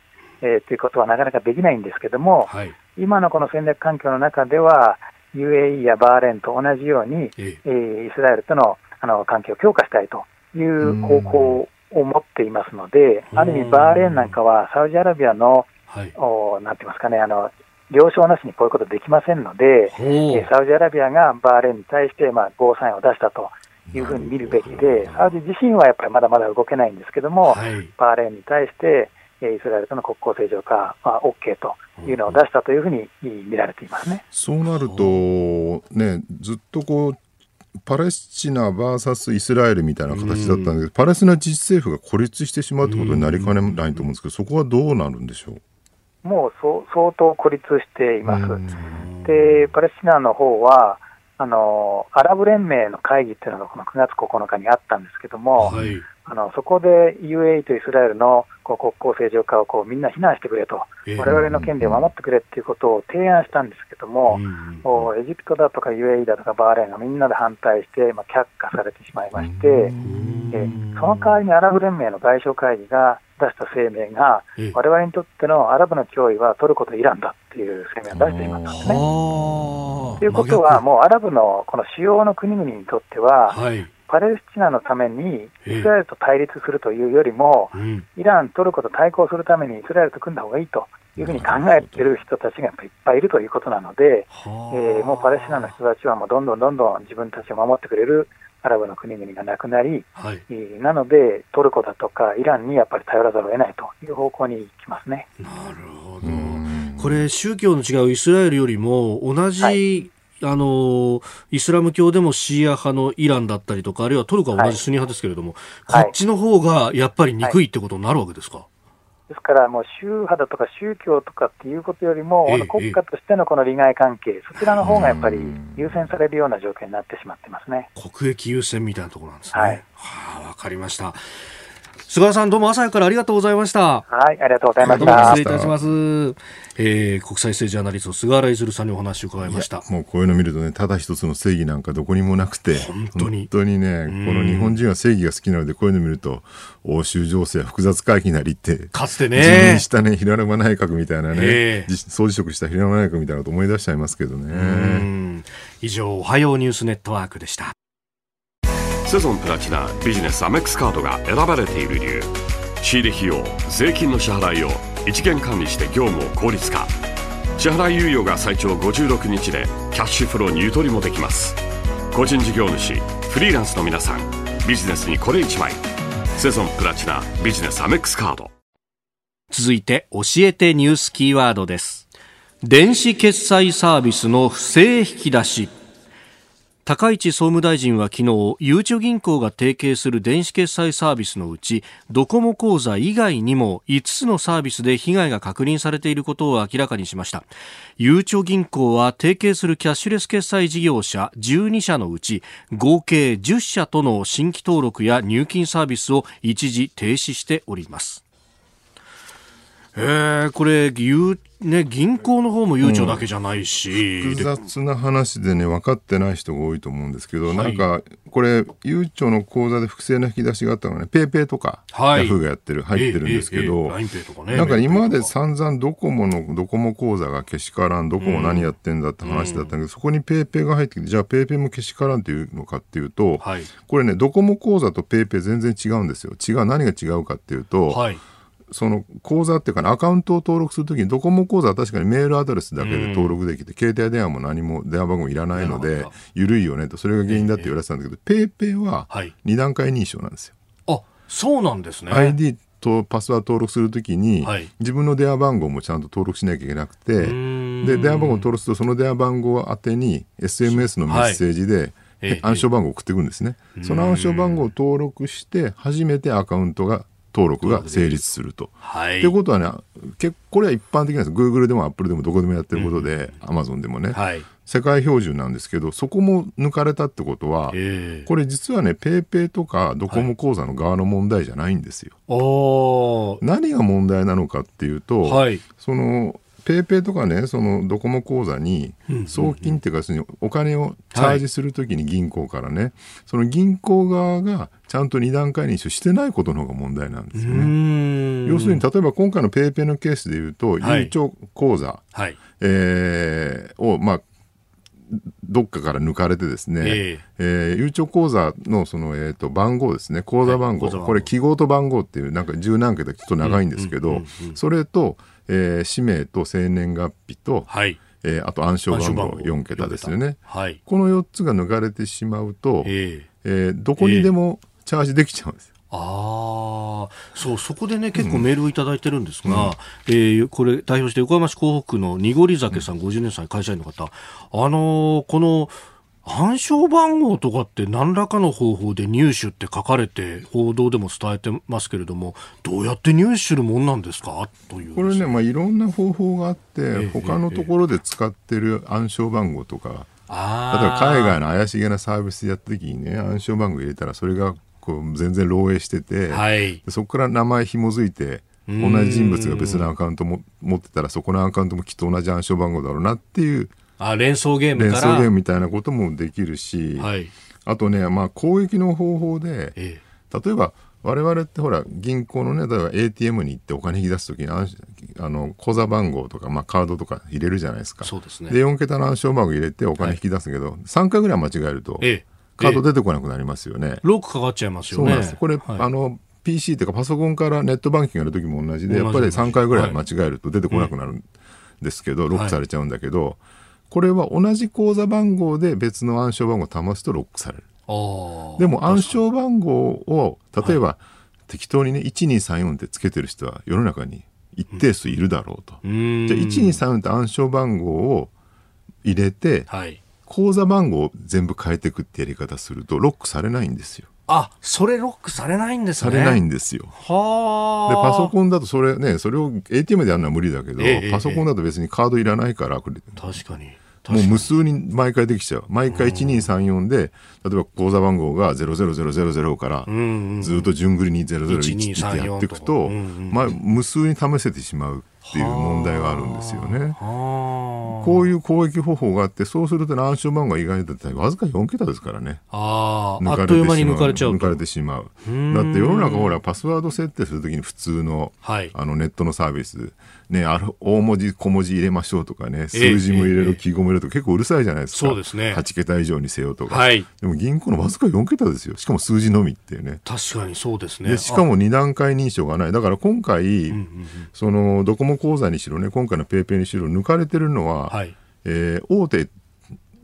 [SPEAKER 7] えーということはなかなかできないんですけども、
[SPEAKER 1] はい。
[SPEAKER 7] 今のこの戦略環境の中では、UAE やバーレーンと同じように、
[SPEAKER 1] え
[SPEAKER 7] え。ーイスラエルとのあの関係を強化したいという方向を持っていますので、
[SPEAKER 1] うん。
[SPEAKER 7] ある意味、バーレーンなんかはサウジアラビアの、
[SPEAKER 1] はい。
[SPEAKER 7] おなんて言いますかね、あの了承なしにこういうことできませんので、えーサウジアラビアがバーレーンに対して、まあ、ゴーサインを出したというふうに見るべきで、サウジ自身はやっぱりまだまだ動けないんですけども、
[SPEAKER 1] はい。
[SPEAKER 7] バーレーンに対して、えーイスラエルとの国交正常化は OK というのを出したというふうに見られていますね。
[SPEAKER 4] そうなるとねずっとこうパレスチナ VS イスラエルみたいな形だったんだけど、パレスチナ自治政府が孤立してしまうってことになりかねないと思うんですけど、そこはどうなるんでしょう？
[SPEAKER 7] もうそう相当孤立しています。で、パレスチナの方は、あのアラブ連盟の会議っていうのがこの9月9日にあったんですけども、
[SPEAKER 1] はい
[SPEAKER 7] あのそこで UAE とイスラエルのこう国交正常化をこうみんな非難してくれと、
[SPEAKER 1] ええ。
[SPEAKER 7] 我々の権利を守ってくれっていうことを提案したんですけども、
[SPEAKER 1] うん
[SPEAKER 7] エジプトだとか UAE だとかバーレーンがみんなで反対して、まあ、却下されてしまいまして、えその代わりにアラブ連盟の外相会議が出した声明が、
[SPEAKER 1] ええ。
[SPEAKER 7] 我々にとってのアラブの脅威はトルコとイランだっていう声明を出してしまったんですね。
[SPEAKER 1] はあ
[SPEAKER 7] ということは、もうアラブのこの主要の国々にとっては、
[SPEAKER 1] はい
[SPEAKER 7] パレスチナのために
[SPEAKER 1] ええ。
[SPEAKER 7] イスラエルと対立するというよりも、
[SPEAKER 1] うん。
[SPEAKER 7] イラン、トルコと対抗するためにイスラエルと組んだ方がいいというふうに考えている人たちがいっぱいいるということなので、
[SPEAKER 1] はあ。
[SPEAKER 7] えーもうパレスチナの人たちはもうどんどんどんどん自分たちを守ってくれるアラブの国々がなくなり、
[SPEAKER 1] はい。
[SPEAKER 7] えーなのでトルコだとかイランにやっぱり頼らざるを得ないという方向に行きますね。
[SPEAKER 1] なるほど。これ宗教の違うイスラエルよりも同じ、
[SPEAKER 7] はい
[SPEAKER 1] あのイスラム教でもシーア派のイランだったりとかあるいはトルコは同じスニ派ですけれども、
[SPEAKER 7] はい。
[SPEAKER 1] こっちの方がやっぱり憎いってことになるわけですか、
[SPEAKER 7] ですから、もう宗派だとか宗教とかっていうことよりも、
[SPEAKER 1] ええ
[SPEAKER 7] 国家としてのこの利害関係、そちらの方がやっぱり優先されるような状況になってしまってますね。
[SPEAKER 1] 国益優先みたいなところなんですね。
[SPEAKER 7] はい。
[SPEAKER 1] はあ、わかりました。菅原さんどうも朝からありがとうございました。
[SPEAKER 7] はい、ありがとうございまし
[SPEAKER 1] どうも
[SPEAKER 7] た
[SPEAKER 1] 失礼いたします。えー、国際政治アナリスト菅原譲さんにお話を伺いました。
[SPEAKER 4] もうこういうの見るとねただ一つの正義なんかどこにもなくて
[SPEAKER 1] 本当に
[SPEAKER 4] ねこの日本人は正義が好きなのでこういうの見ると欧州情勢は複雑回帰なりって
[SPEAKER 1] かつて
[SPEAKER 4] 自分
[SPEAKER 1] ね
[SPEAKER 4] に。したね平沼内閣みたいなね、総辞職した平沼内閣みたいなこと思い出しちゃいますけどね。
[SPEAKER 1] うん以上、おはようニュースネットワークでした。
[SPEAKER 5] セゾンプラチナビジネスアメックスカードが選ばれている理由。仕入れ費用税金の支払いを一元管理して業務を効率化。支払い猶予が最長56日でキャッシュフローにゆとりもできます。個人事業主フリーランスの皆さんビジネスにこれ1枚。セゾンプラチナビジネスアメックスカード。
[SPEAKER 1] 続いて、教えてニュースキーワードです。電子決済サービスの不正引き出し。高市総務大臣は昨日、ゆうちょ銀行が提携する電子決済サービスのうち、ドコモ口座以外にも5つのサービスで被害が確認されていることを明らかにしました。ゆうちょ銀行は提携するキャッシュレス決済事業者12社のうち、合計10社との新規登録や入金サービスを一時停止しております。えー、これ、ゆうね、銀行の方も悠長だけじゃないし、
[SPEAKER 4] 複雑な話でね分かってない人が多いと思うんですけど、
[SPEAKER 1] はい。
[SPEAKER 4] なんかこれゆうちょの口座で不正な引き出しがあったのがね PayPay とか、
[SPEAKER 1] はい。
[SPEAKER 4] Yahoo がやってる入ってるんですけど、
[SPEAKER 1] えええね
[SPEAKER 4] なんか今まで散々ドコモのドコモ口座がけしからんドコモ何やってんだって話だったけど、そこに PayPay が入ってきてじゃあ PayPay もけしからんっていうのかっていうと、
[SPEAKER 1] はい。
[SPEAKER 4] これねドコモ口座と PayPay 全然違うんですよ。違う何が違うかっていうと、
[SPEAKER 1] はい。
[SPEAKER 4] その口座っていうかなアカウントを登録するときにドコモ口座は確かにメールアドレスだけで登録できて、携帯電話も何も電話番号いらないので緩いよねと。それが原因だって言われてたんだけど、ペイペイは
[SPEAKER 1] はい。
[SPEAKER 4] 2段階認証なんですよ。
[SPEAKER 1] あ、そうなんですね。
[SPEAKER 4] ID とパスワード登録するときに、
[SPEAKER 1] はい。
[SPEAKER 4] 自分の電話番号もちゃんと登録しなきゃいけなくて、
[SPEAKER 1] ん。
[SPEAKER 4] で電話番号を登録するとその電話番号宛てに SMS のメッセージで、
[SPEAKER 1] ええ
[SPEAKER 4] 暗証番号を送っていくんですね。その暗証番号を登録して初めてアカウントが登録が成立すると。
[SPEAKER 1] はい。
[SPEAKER 4] ということはね、結これは一般的なんです。Google でも Apple でもどこでもやってることで、Amazon でもね、
[SPEAKER 1] はい。
[SPEAKER 4] 世界標準なんですけど、そこも抜かれたってことは、
[SPEAKER 1] ええ
[SPEAKER 4] これ実はね、PayPay とかドコモ口座の側の問題じゃないんですよ。
[SPEAKER 1] おー
[SPEAKER 4] 何が問題なのかっていうと、
[SPEAKER 1] はい。
[SPEAKER 4] そのPayPay とかねそのドコモ口座に送金っていうかお金をチャージするときに銀行からね、その銀行側がちゃんと二段階認証してないことの方が問題なんですよね。
[SPEAKER 1] ん。
[SPEAKER 4] 要するに例えば今回の PayPay のケースでいうと、
[SPEAKER 1] はい。
[SPEAKER 4] ゆうちょ口座、
[SPEAKER 1] はい。
[SPEAKER 4] えーをまあどっかから抜かれてですね、
[SPEAKER 1] え
[SPEAKER 4] え。ーゆうちょ口座のその、えー、と番号ですね口座番号,、
[SPEAKER 1] はい。
[SPEAKER 4] これ記号と番号っていうなんか十何桁ちょっと長いんですけど、それと、えー氏名と生年月日と、
[SPEAKER 1] はい。
[SPEAKER 4] えーあと暗証番号
[SPEAKER 1] 暗証番号。
[SPEAKER 4] 4桁ですよね。
[SPEAKER 1] はい。
[SPEAKER 4] この4つが抜かれてしまうと、
[SPEAKER 1] ええ
[SPEAKER 4] えーどこにでもチャージできちゃうんですよ。
[SPEAKER 1] ああ、そう、そこでね、結構メールをいただいてるんですが、えーこれ、代表して横浜市港北区の濁り酒さん、50年歳会社員の方、あのーこの、暗証番号とかって何らかの方法で入手って書かれて報道でも伝えてますけれどもどうやって入手するもんなんですか？という
[SPEAKER 4] これね、まあ、いろんな方法があって、
[SPEAKER 1] え
[SPEAKER 4] 他のところで使ってる暗証番号とか、例え
[SPEAKER 1] あ
[SPEAKER 4] ば海外の怪しげなサービスやった時にね暗証番号入れたらそれがこう全然漏洩してて、
[SPEAKER 1] はい。
[SPEAKER 4] でそこから名前紐づいて同じ人物が別のアカウントも持ってたらそこのアカウントもきっと同じ暗証番号だろうなっていう
[SPEAKER 1] あ連想ゲーム
[SPEAKER 4] 連
[SPEAKER 1] から。
[SPEAKER 4] 想ゲームみたいなこともできるし、
[SPEAKER 1] はい。
[SPEAKER 4] あとね、まあ、攻撃の方法で
[SPEAKER 1] え
[SPEAKER 4] 例えば我々ってほら銀行のね例えば ATM に行ってお金引き出す時にあの口座番号とか、まあ、カードとか入れるじゃないですか。
[SPEAKER 1] そうですね。
[SPEAKER 4] で4桁の暗証番号入れてお金引き出すけど、3回ぐらい間違えると
[SPEAKER 1] ええ。
[SPEAKER 4] カード出てこなくなりますよね。
[SPEAKER 1] ロックかかっちゃいますよ
[SPEAKER 4] そう
[SPEAKER 1] ね
[SPEAKER 4] なんです。これ、
[SPEAKER 1] はい。
[SPEAKER 4] あの PC っていうかパソコンからネットバンキングやる時も同じで。やっぱり3回ぐらい
[SPEAKER 1] はい。
[SPEAKER 4] 間違えると出てこなくなるんですけど、ロックされちゃうんだけど、これは同じ口座番号で別の暗証番号を試すとロックされる。でも暗証番号を例えば、適当にね1234ってつけてる人は世の中に一定数いるだろうと。
[SPEAKER 1] うーん。
[SPEAKER 4] じゃあ1234って暗証番号を入れて
[SPEAKER 1] はい。
[SPEAKER 4] 口座番号を全部変えていくってやり方するとロックされないんですよ。
[SPEAKER 1] あそれロックされないんですね。
[SPEAKER 4] されないんですよ。
[SPEAKER 1] はあ。
[SPEAKER 4] でパソコンだとそれねそれを ATM でやるのは無理だけど、
[SPEAKER 1] ええ
[SPEAKER 4] パソコンだと別にカードいらないから
[SPEAKER 1] 確かに
[SPEAKER 4] もう無数に毎回できちゃう。毎回1234で例えば口座番号が00000からずっと順繰りに001ってやっていくと、
[SPEAKER 1] うんうん。
[SPEAKER 4] まあ、無数に試せてしまうっていう問題があるんですよね。
[SPEAKER 1] あ。
[SPEAKER 4] こういう攻撃方法があってそうすると暗証番号が意外とわずか4桁ですからね。
[SPEAKER 1] あー。
[SPEAKER 4] 抜かれて
[SPEAKER 1] あっという間に抜かれちゃうと。
[SPEAKER 4] 抜かれてしまう。だ
[SPEAKER 1] ん。
[SPEAKER 4] って世の中ほらパスワード設定するときに普通の
[SPEAKER 1] はい。
[SPEAKER 4] あのネットのサービス、ね、ある大文字小文字入れましょうとかね数字も入れる、
[SPEAKER 1] ええ
[SPEAKER 4] 記号も入れるとか結構うるさいじゃないですか。
[SPEAKER 1] そうですね。
[SPEAKER 4] 8桁以上にせよとか、
[SPEAKER 1] はい。
[SPEAKER 4] でも銀行のわずか4桁ですよ。しかも数字のみっていうね。
[SPEAKER 1] 確かにそうですね。
[SPEAKER 4] でしかも2段階認証がない。だから今回、そのドコモ口座にしろね今回のペイペイにしろ抜かれてるのは、
[SPEAKER 1] あはい。
[SPEAKER 4] えー大手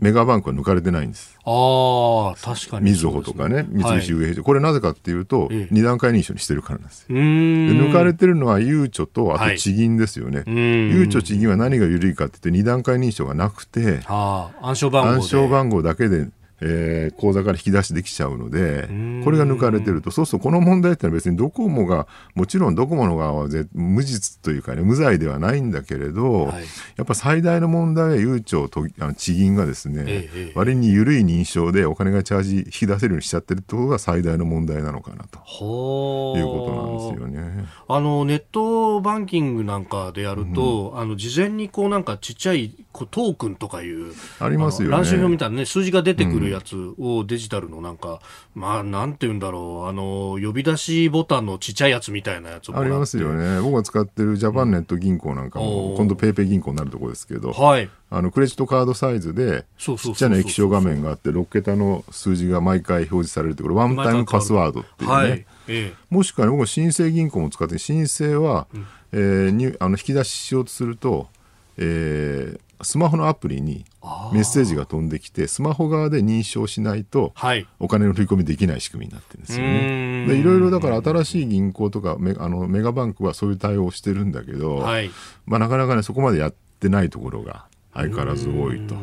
[SPEAKER 4] メガバンクは抜かれてないんです。
[SPEAKER 1] ああ確かに。
[SPEAKER 4] みずほとかね三菱
[SPEAKER 1] はい。
[SPEAKER 4] UFJ、これなぜかっていうと、
[SPEAKER 1] ええ。
[SPEAKER 4] 2段階認証にしてるからなんですよ。抜かれてるのはゆうちょとあ
[SPEAKER 1] はい。
[SPEAKER 4] と地銀ですよね、ゆうちょ地銀は何が緩いかって言って2段階認証がなくて
[SPEAKER 1] 暗証番号で。
[SPEAKER 4] 暗証番号だけで、えー口座から引き出しできちゃうのでこれが抜かれてるとそうするとこの問題ってのは別にドコモがもちろんドコモの側はぜ無実というかね無罪ではないんだけれど、
[SPEAKER 1] はい。
[SPEAKER 4] やっぱ最大の問題はゆうちょとあの地銀がですね、
[SPEAKER 1] ええええ。
[SPEAKER 4] 割に緩い認証でお金がチャージ引き出せるようにしちゃってるってことが最大の問題なのかなと。
[SPEAKER 1] ほ
[SPEAKER 4] いうことなんですよね。
[SPEAKER 1] あのネットバンキングなんかでやると、あの事前にこうなんかちっちゃいこうトークンとかいう
[SPEAKER 4] ありますよね。
[SPEAKER 1] あの乱数表みたいなね数字が出てくるやつをデジタルのなんか、まあなんて言うんだろう。あの呼び出しボタンのちっちゃいやつみたいなやつ
[SPEAKER 4] ありますよね。僕が使ってるジャパンネット銀行なんかも、
[SPEAKER 1] うん。
[SPEAKER 4] 今度 PayPay 銀行になるところですけど、
[SPEAKER 1] はい。
[SPEAKER 4] あのクレジットカードサイズで、ちっちゃな液晶画面があって、6桁の数字が毎回表示されるって、これワンタイムパスワードっていうね。
[SPEAKER 1] はい。ええ。
[SPEAKER 4] もしくはね、僕は新生銀行も使って、新生は、えーにあの引き出ししようとすると、えースマホのアプリにメッセージが飛んできてスマホ側で認証しないと
[SPEAKER 1] はい。
[SPEAKER 4] お金の振り込みできない仕組みになってるんですよね。
[SPEAKER 1] ん
[SPEAKER 4] でいろいろだから新しい銀行とかメあのメガバンクはそういう対応をしてるんだけど、
[SPEAKER 1] はい。
[SPEAKER 4] まあ、なかなかねそこまでやってないところが相変わらず多いと。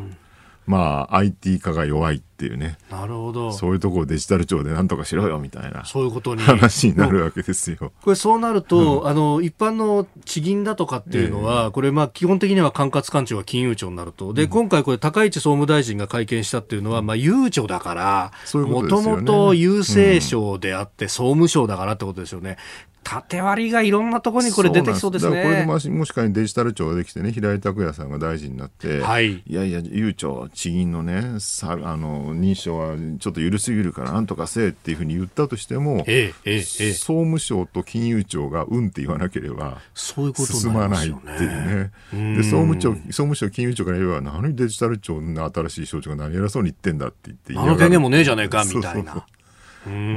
[SPEAKER 4] まあ IT 化が弱いっていうね
[SPEAKER 1] なるほど。
[SPEAKER 4] そういうところをデジタル庁でなんとかしろよみたいな
[SPEAKER 1] そういうことに。
[SPEAKER 4] 話になるわけですよ。
[SPEAKER 1] これそうなると、あの、一般の地銀だとかっていうのは、これまあ基本的には管轄官庁が金融庁になると。で、今回これ高市総務大臣が会見したっていうのは、まあ悠長だから、も
[SPEAKER 4] と
[SPEAKER 1] もと郵政省であって総務省だからってことですよね。縦割りがいろんなところにこれ出てきそうですね。
[SPEAKER 4] だからこれでもしもし仮にデジタル庁ができてね平井拓也さんが大臣になって、
[SPEAKER 1] はい
[SPEAKER 4] やいや悠長地銀のねさあの認証はちょっと緩すぎるからなんとかせえっていうふうに言ったとしても、
[SPEAKER 1] ええ、ええ、ええ。
[SPEAKER 4] 総務省と金融庁がうんって言わなければ
[SPEAKER 1] そういうことに
[SPEAKER 4] 進
[SPEAKER 1] ま
[SPEAKER 4] まないっていうね。で総務庁総務省金融庁から言えば何デジタル庁の新しい省庁が何偉そうに言ってんだって言って
[SPEAKER 1] あの権限もねえじゃねえか、みたい
[SPEAKER 4] そうそう
[SPEAKER 1] な。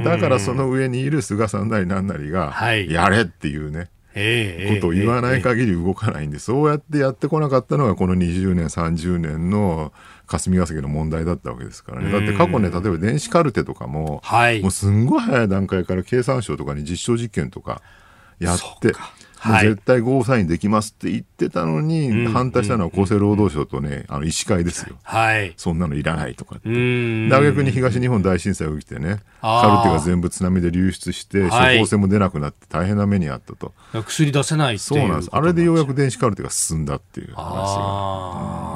[SPEAKER 4] だからその上にいる菅さんなりなんなりが、
[SPEAKER 1] はい。
[SPEAKER 4] やれっていうね
[SPEAKER 1] ええ、ええ
[SPEAKER 4] ことを言わない
[SPEAKER 1] ええ
[SPEAKER 4] 限り動かないんで、そうやってやってこなかったのがこの20年、30年の霞が関の問題だったわけですからね。だって過去ね、例えば電子カルテとかも、
[SPEAKER 1] はい。
[SPEAKER 4] もうすんごい早い段階から経産省とかに実証実験とかやって、
[SPEAKER 1] はい
[SPEAKER 4] 絶対ゴーサインできますって言ってたのに、反対したのは厚生労働省とね、あの医師会ですよ。
[SPEAKER 1] はい。
[SPEAKER 4] そんなのいらないとかって。
[SPEAKER 1] うーん
[SPEAKER 4] で、挙句に東日本大震災が起きてね、カルテが全部津波で流出して、
[SPEAKER 1] はい
[SPEAKER 4] 処方箋も出なくなって大変な目にあったと。
[SPEAKER 1] 薬出せないっていう
[SPEAKER 4] そうなんです。あれでようやく電子カルテが進んだっていう話が。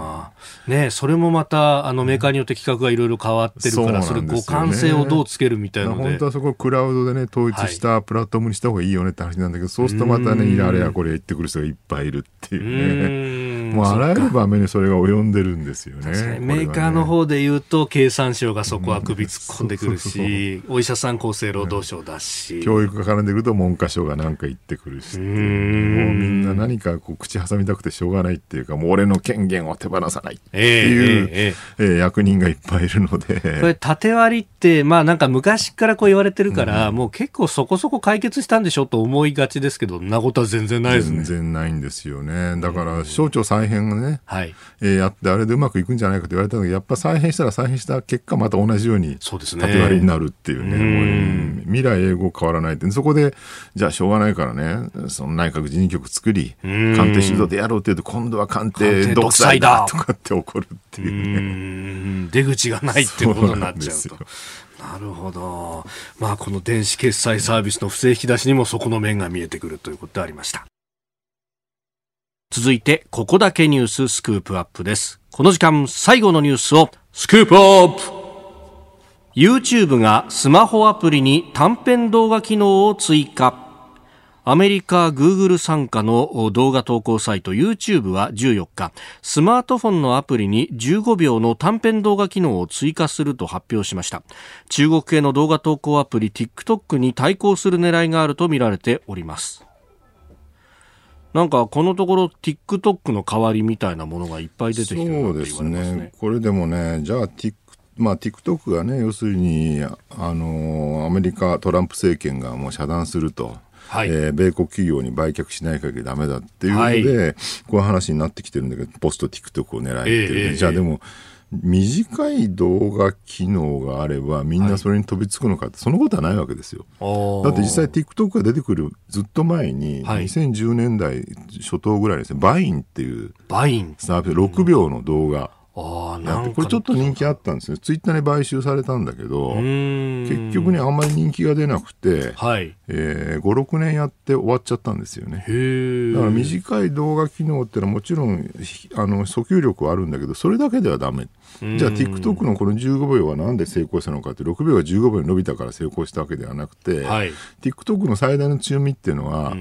[SPEAKER 1] ああ。ねそれもまた、あの、メーカーによって規格がいろいろ変わってるから、それ互換性をどうつけるみたいので。
[SPEAKER 4] 本当はそこをクラウドでね、統一したプラットフォームにした方がいいよねって話なんだけど、そうするとまたね、いられやこれ言ってくる人がいっぱいいるっていう
[SPEAKER 1] う
[SPEAKER 4] ね。もうあらゆる場面にそれが及んでるんですよね。
[SPEAKER 1] メーカーの方で言うと、経産省がそこは首突っ込んでくるし、お医者さん厚生労働省だし。
[SPEAKER 4] 教育が絡んでくると文科省が何か言ってくるしもうみんな何かこう口挟みたくてしょうがないっていうかもう俺の権限を手放さないって
[SPEAKER 1] ええ
[SPEAKER 4] いう、
[SPEAKER 1] ええ。え
[SPEAKER 4] えー役人がいっぱいいるので。
[SPEAKER 1] これ、縦割りって、まあなんか昔からこう言われてるから、もう結構そこそこ解決したんでしょと思いがちですけど、なことは全然ないですね。
[SPEAKER 4] 全然ないんですよね。だから省庁再編がね、
[SPEAKER 1] はい。
[SPEAKER 4] えーやってあれでうまくいくんじゃないかと言われたんだけどやっぱ再編したら再編した結果また同じように。縦割りになるっていうね、
[SPEAKER 1] うん
[SPEAKER 4] もううん未来永劫変わらないってそこでじゃあしょうがないからねその内閣辞任局作り
[SPEAKER 1] ん
[SPEAKER 4] 官邸主導でやろうって言うと今度は官
[SPEAKER 1] 官邸
[SPEAKER 4] 邸独
[SPEAKER 1] 独裁
[SPEAKER 4] 裁
[SPEAKER 1] だ
[SPEAKER 4] だとかって怒るっていううね。
[SPEAKER 1] ん出口がないっていうことになっちゃうと。
[SPEAKER 4] な
[SPEAKER 1] るほど。まあ、この電子決済サービスの不正引き出しにもそこの面が見えてくるということでありました。続いて、ここだけニューススクープアップです。この時間、最後のニュースをスクープアップ !YouTube がスマホアプリに短編動画機能を追加。アメリカ、グーグル傘下の動画投稿サイト YouTube は14日、スマートフォンのアプリに15秒の短編動画機能を追加すると発表しました。中国系の動画投稿アプリ TikTok に対抗する狙いがあるとみられております。なんかこのところ TikTok の代わりみたいなものがいっぱい出てきてる
[SPEAKER 4] そうです
[SPEAKER 1] ね
[SPEAKER 4] ね。これでもね、じゃあ、ティックまあ、TikTok がね、要するに、あの、アメリカ、トランプ政権がもう遮断すると。
[SPEAKER 1] はい
[SPEAKER 4] えー米国企業に売却しない限りダメだっていうので、こういう話になってきてるんだけど、ポスト TikTok を狙いって
[SPEAKER 1] ええええ
[SPEAKER 4] じゃあでも、短い動画機能があれば、みんなそれに飛びつくのかって、そのことはないわけですよ。だって実際 TikTok が出てくるずっと前に、
[SPEAKER 1] はい。
[SPEAKER 4] 2010年代初頭ぐらいですね、バインっていう
[SPEAKER 1] バイン。
[SPEAKER 4] サービス、6秒の動画
[SPEAKER 1] あなんか。
[SPEAKER 4] これちょっと人気あったんですね。ツイッターに買収されたんだけど、結局ね、あんまり人気が出なくて、
[SPEAKER 1] はい。
[SPEAKER 4] えー、5、6年やって終わっちゃったんですよね。
[SPEAKER 1] へえ。
[SPEAKER 4] だから短い動画機能ってのはもちろんひあの訴求力はあるんだけどそれだけではダメじゃあ TikTok のこの15秒はなんで成功したのかって6秒が15秒に伸びたから成功したわけではなくて、
[SPEAKER 1] はい
[SPEAKER 4] TikTok の最大の強みっていうのは、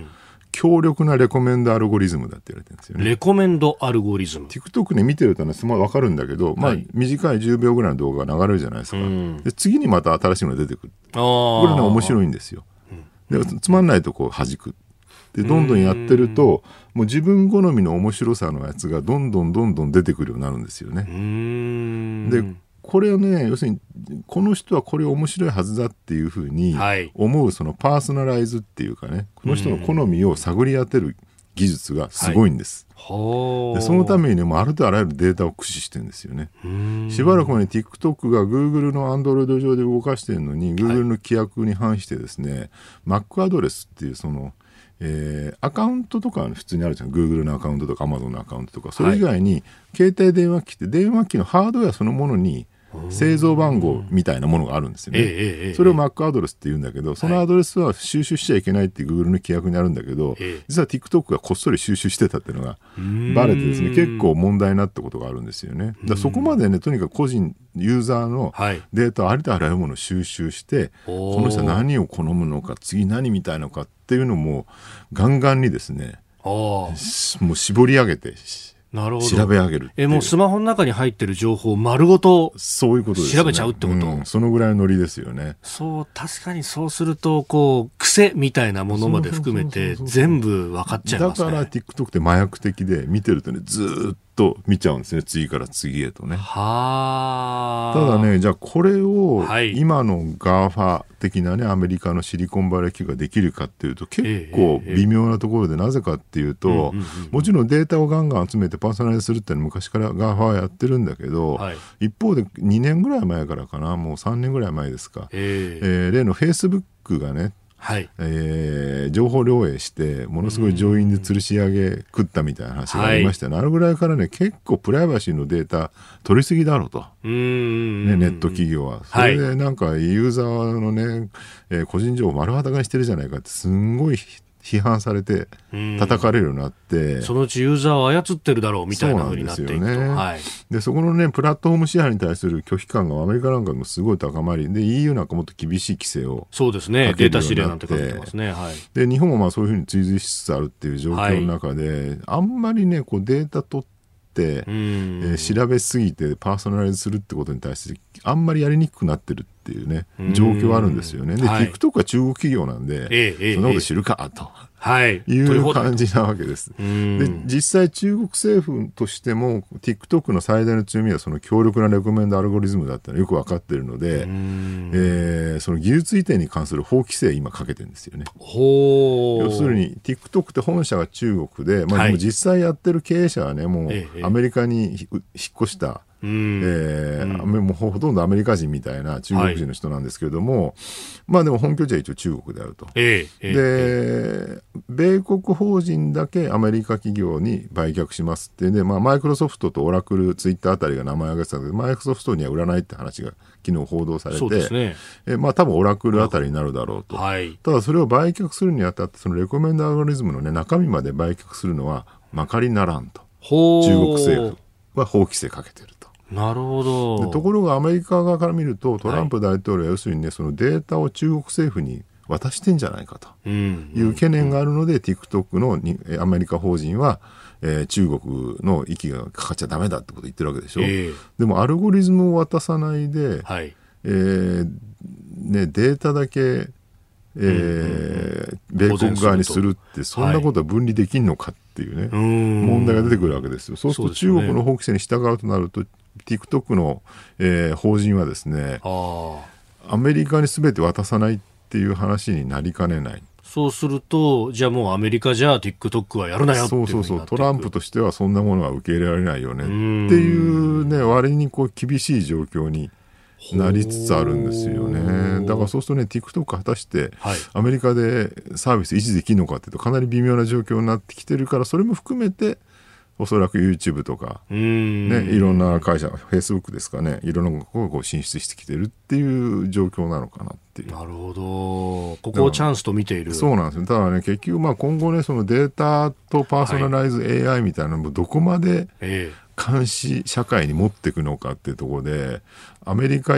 [SPEAKER 4] 強力なレコメンドアルゴリズムだって言われてるんですよね。
[SPEAKER 1] レコメンドアルゴリズム。
[SPEAKER 4] TikTok ね見てるとねすま分かるんだけど、まあ
[SPEAKER 1] はい
[SPEAKER 4] 短い10秒ぐらいの動画が流れるじゃないですか、
[SPEAKER 1] ん
[SPEAKER 4] で次にまた新しいのが出てくる。これね面白いんですよ。でつまんないとこう弾く。でどんどんやってるともう自分好みの面白さのやつがどんどんどんどん出てくるようになるんですよね。でこれをね要するにこの人はこれ面白いはずだっていうふうに
[SPEAKER 1] はい。
[SPEAKER 4] 思うそのパーソナライズっていうかねこの人の好みを探り当てる技術がすごいんです。
[SPEAKER 1] ほう。
[SPEAKER 4] でそのためにね、もうありとあらゆるデータを駆使してるんですよね。しばらく前に TikTok が Google の Android 上で動かしてるのに、Google の規約に反してですね、Mac アドレスっていうその、えーアカウントとかは普通にあるじゃん。Google のアカウントとか Amazon のアカウントとか、それ以外に、携帯電話機って電話機のハードウェアそのものに製造番号みたいなものがあるんですよね。それを Mac アドレスって言うんだけど、そのアドレスは収集しちゃいけないっていう Google の規約にあるんだけど、
[SPEAKER 1] ええ。
[SPEAKER 4] 実は TikTok がこっそり収集してたっていうのがバレてですね、結構問題になったことがあるんですよね。だそこまでね、とにかく個人、ユーザーの
[SPEAKER 1] はい。
[SPEAKER 4] データをありとあらゆるものを収集して、この人は何を好むのか、次何見たいのかっていうのも、ガンガンにですね、もう絞り上げて、し
[SPEAKER 1] なるほど。
[SPEAKER 4] 調べ上げる
[SPEAKER 1] えもうスマホの中に入ってる情報を丸ごと
[SPEAKER 4] そういうこと。
[SPEAKER 1] 調べちゃうってこと？
[SPEAKER 4] ん。そのぐらいのノリですよね。
[SPEAKER 1] そう確かにそうするとこう癖みたいなものまで含めて全部分かっちゃいますね。
[SPEAKER 4] だから TikTok って麻薬的で見てるとねずーっと見ちゃうんですね。次から次へとね。
[SPEAKER 1] はあ。
[SPEAKER 4] ただねじゃあこれを
[SPEAKER 1] はい。
[SPEAKER 4] 今の GAFA 的なねアメリカのシリコンバレー企業ができるかっていうと結構
[SPEAKER 1] ええ
[SPEAKER 4] 微妙なところでなぜかっていうともちろんデータをガンガン集めてパーソナライズするっていうのは昔から GAFA はやってるんだけど、
[SPEAKER 1] はい。
[SPEAKER 4] 一方で2年ぐらい前からかなもう3年ぐらい前ですか、
[SPEAKER 1] ええ。
[SPEAKER 4] えー例の Facebook がね
[SPEAKER 1] はい。
[SPEAKER 4] えー情報漏洩してものすごい上院で吊るし上げ食ったみたいな話がありましたね、あれぐらいからね結構プライバシーのデータ取りすぎだろうと、
[SPEAKER 1] うーん
[SPEAKER 4] ね、ネット企業は。それでなんかユーザーのね、えー個人情報丸裸にしてるじゃないかってすんごい批判されて
[SPEAKER 1] うん。
[SPEAKER 4] 叩かれるようになって、
[SPEAKER 1] そのうちユーザーを操ってるだろうみたいな風になっていくと、
[SPEAKER 4] そうなんですよね
[SPEAKER 1] はい、
[SPEAKER 4] でそこのねプラットフォーム支配に対する拒否感がアメリカなんかもすごい高まりで EU なんかもっと厳しい規制を
[SPEAKER 1] そうですね。データ指令なんて書いてますね。はい。
[SPEAKER 4] で日本もまあそういうふうに追随しつつあるっていう状況の中で、あんまりねこうデータ取って、
[SPEAKER 1] う
[SPEAKER 4] え
[SPEAKER 1] ん。
[SPEAKER 4] ー調べすぎてパーソナライズするってことに対してあんまりやりにくくなってるっていうね
[SPEAKER 1] うん。
[SPEAKER 4] 状況あるんですよね。で、
[SPEAKER 1] はい。
[SPEAKER 4] TikTok は中国企業なんで、
[SPEAKER 1] え
[SPEAKER 4] そんなこと知るかと
[SPEAKER 1] はい。
[SPEAKER 4] いう感じなわけです。
[SPEAKER 1] うん。
[SPEAKER 4] で実際中国政府としても TikTok の最大の強みはその強力なレコメンドアルゴリズムだったのよく分かってるので、
[SPEAKER 1] うん。
[SPEAKER 4] えーその技術移転に関する法規制今かけてるんですよね。
[SPEAKER 1] ほう
[SPEAKER 4] 要するに TikTok って本社が中国で、まあ、
[SPEAKER 1] はい。
[SPEAKER 4] でも実際やってる経営者はねもう
[SPEAKER 1] ええ
[SPEAKER 4] アメリカにひ引っ越した、
[SPEAKER 1] うん
[SPEAKER 4] えーもうほとんどアメリカ人みたいな中国人の人なんですけれども、まあでも本拠地は一応中国であると。
[SPEAKER 1] ええええ
[SPEAKER 4] で、米国法人だけアメリカ企業に売却しますってで、まあ、マイクロソフトとオラクル、ツイッターあたりが名前を挙げてたけど、マイクロソフトには売らないって話が昨日報道されて、
[SPEAKER 1] ね
[SPEAKER 4] えまあ多分オラクルあたりになるだろうと。
[SPEAKER 1] はい
[SPEAKER 4] ただそれを売却するにあたって、そのレコメンドアルゴリズムの、ね、中身まで売却するのはまかりならんと。中国政府は法規制かけてると。
[SPEAKER 1] なるほど。
[SPEAKER 4] でところがアメリカ側から見ると、トランプ大統領は要するにね、そのデータを中国政府に渡してんじゃないかと。
[SPEAKER 1] うん。
[SPEAKER 4] いう懸念があるので、TikTok のにえアメリカ法人は、えー中国の息がかかっちゃダメだってこと言ってるわけでしょ。
[SPEAKER 1] ええ。
[SPEAKER 4] でもアルゴリズムを渡さないで、
[SPEAKER 1] はい。
[SPEAKER 4] えーね、データだけ、えー米国側にするって、そんなことは分離できんのかっていうね、
[SPEAKER 1] うん。
[SPEAKER 4] 問題が出てくるわけですよ。そうすると中国の法規制に従うとなると、TikTok の、えー法人はですね、アメリカに全て渡さないっていう話になりかねない。
[SPEAKER 1] そうするとじゃあもうアメリカじゃ TikTok はやるなよってい
[SPEAKER 4] そううそうそう、トランプ
[SPEAKER 1] と
[SPEAKER 4] としてはそんなものは受け入れられないよね。
[SPEAKER 1] ん。
[SPEAKER 4] っていうね、割にこう厳しい状況になりつつあるんですよね。だからそうするとね、TikTok 果たして
[SPEAKER 1] はい。
[SPEAKER 4] アメリカでサービス維持できるのかっていうとかなり微妙な状況になってきてるから、それも含めて、おそらく YouTube とか、
[SPEAKER 1] うん
[SPEAKER 4] ね、いろんな会社、Facebook ですかね、いろんなとこ進出してきてるっていう状況なのかなっていう。
[SPEAKER 1] なるほどここをチャンスと見ている
[SPEAKER 4] そうなんですよ。ただね、結局、まあ今後ね、そのデータとパーソナライズ AI みたいなのもどこまで
[SPEAKER 1] え
[SPEAKER 4] 監視社会に持っていくのかっていうところで、アメリカ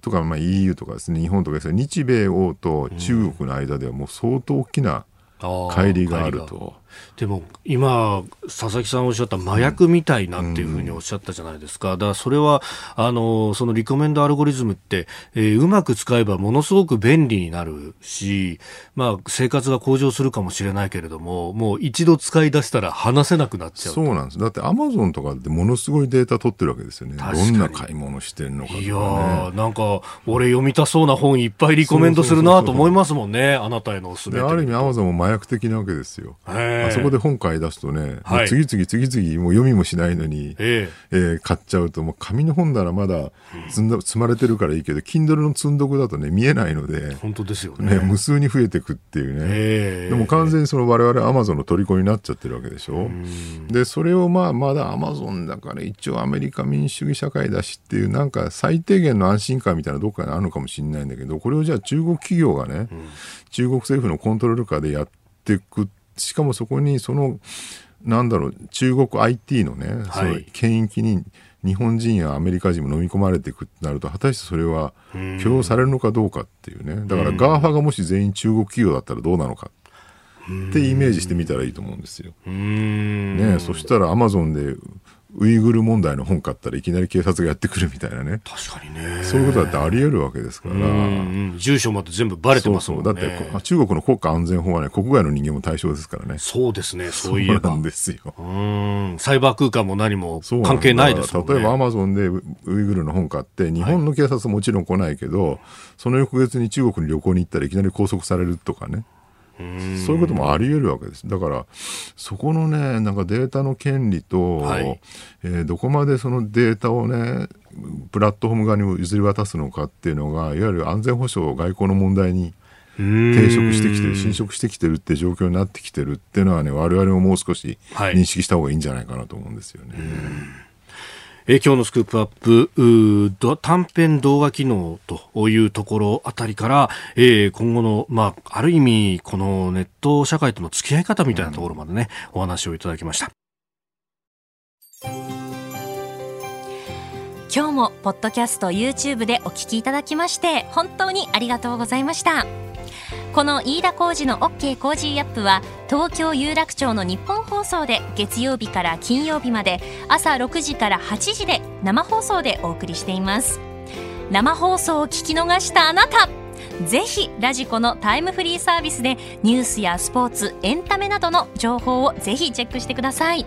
[SPEAKER 4] とか、まあ、EU とかですね、日本とかですね、日米欧と中国の間ではもう相当大きな乖離があると。
[SPEAKER 1] でも今、佐々木さんおっしゃった麻薬みたいなっていうふうにおっしゃったじゃないですか、だからそれはあのそのリコメンドアルゴリズムって、えーうまく使えばものすごく便利になるし、まあ、生活が向上するかもしれないけれども、もう一度使い出したら離せなくなっちゃう。
[SPEAKER 4] そうなんです。だってアマゾンとかってものすごいデータ取ってるわけですよね。どんな買い物してるのかね。
[SPEAKER 1] いやー、なんか、俺読みたそうな本いっぱいリコメンドするなと思いますもんね、あなたへのおすすめ
[SPEAKER 4] ある意味アマゾンも麻薬的なわけですよ。
[SPEAKER 1] へー
[SPEAKER 4] あそこで本買い出すとね、
[SPEAKER 1] はい。
[SPEAKER 4] 次々次々もう読みもしないのに、
[SPEAKER 1] え
[SPEAKER 4] え。ー買っちゃうともう紙の本ならまだ積んだ積まれてるからいいけど Kindle の積んどくだとね見えないので
[SPEAKER 1] え、本当ですよね。
[SPEAKER 4] ね、無数に増えていくっていうね、
[SPEAKER 1] ええ。
[SPEAKER 4] でも完全にその我々アマゾンの虜になっちゃってるわけでしょ。でそれをまあまだアマゾンだから一応アメリカ民主主義社会だしっていうなんか最低限の安心感みたいなどっかにあるのかもしれないんだけどこれをじゃあ中国企業がね、中国政府のコントロール下でやっていくしかもそこにそのなんだろう中国 IT のね、その権益に日本人やアメリカ人も飲み込まれていくってなると果たしてそれは許容されるのかどうかっていうね。だから GAFA がもし全員中国企業だったらどうなのかってイメージしてみたらいいと思うんですよ。ね、そしたらアマゾンでウイグル問題の本買ったらいきなり警察がやってくるみたいなね
[SPEAKER 1] 確かにね。
[SPEAKER 4] そういうことだってあり得るわけですから。
[SPEAKER 1] うんうん住所まで全部バレてますもんね。
[SPEAKER 4] そうそうだってこ中国の国家安全法はね国外の人間も対象ですからね。
[SPEAKER 1] そうですね、そういえば。
[SPEAKER 4] なんですよ。
[SPEAKER 1] うんサイバー空間も何も関係ないですもんね。
[SPEAKER 4] 例えばアマゾンでウウイグルの本買って日本の警察はもちろん来ないけど、その翌月に中国に旅行に行ったらいきなり拘束されるとかねそういうこともあり得るわけです。だからそこのねなんかデータの権利と、
[SPEAKER 1] はい。
[SPEAKER 4] えーどこまでそのデータをねプラットフォーム側に譲り渡すのかっていうのがいわゆる安全保障外交の問題に抵触してきてる侵食してきてるって状況になってきてるっていうのはね我々ももう少し
[SPEAKER 1] はい。
[SPEAKER 4] 認識した方がいいんじゃないかなと思うんですよね。
[SPEAKER 1] えー今日のスクープアップ短編動画機能というところあたりから、えー今後の、まあ、ある意味このネット社会との付き合い方みたいなところまでね、お話をいただきました。
[SPEAKER 2] 今日もポッドキャスト YouTube でお聞きいただきまして本当にありがとうございましたこの飯田浩司の OK Cozy up は東京有楽町の日本放送で月曜日から金曜日まで朝6時から8時で生放送でお送りしています。生放送を聞き逃したあなた。ぜひラジコのタイムフリーサービスでニュースやスポーツエンタメなどの情報をぜひチェックしてください。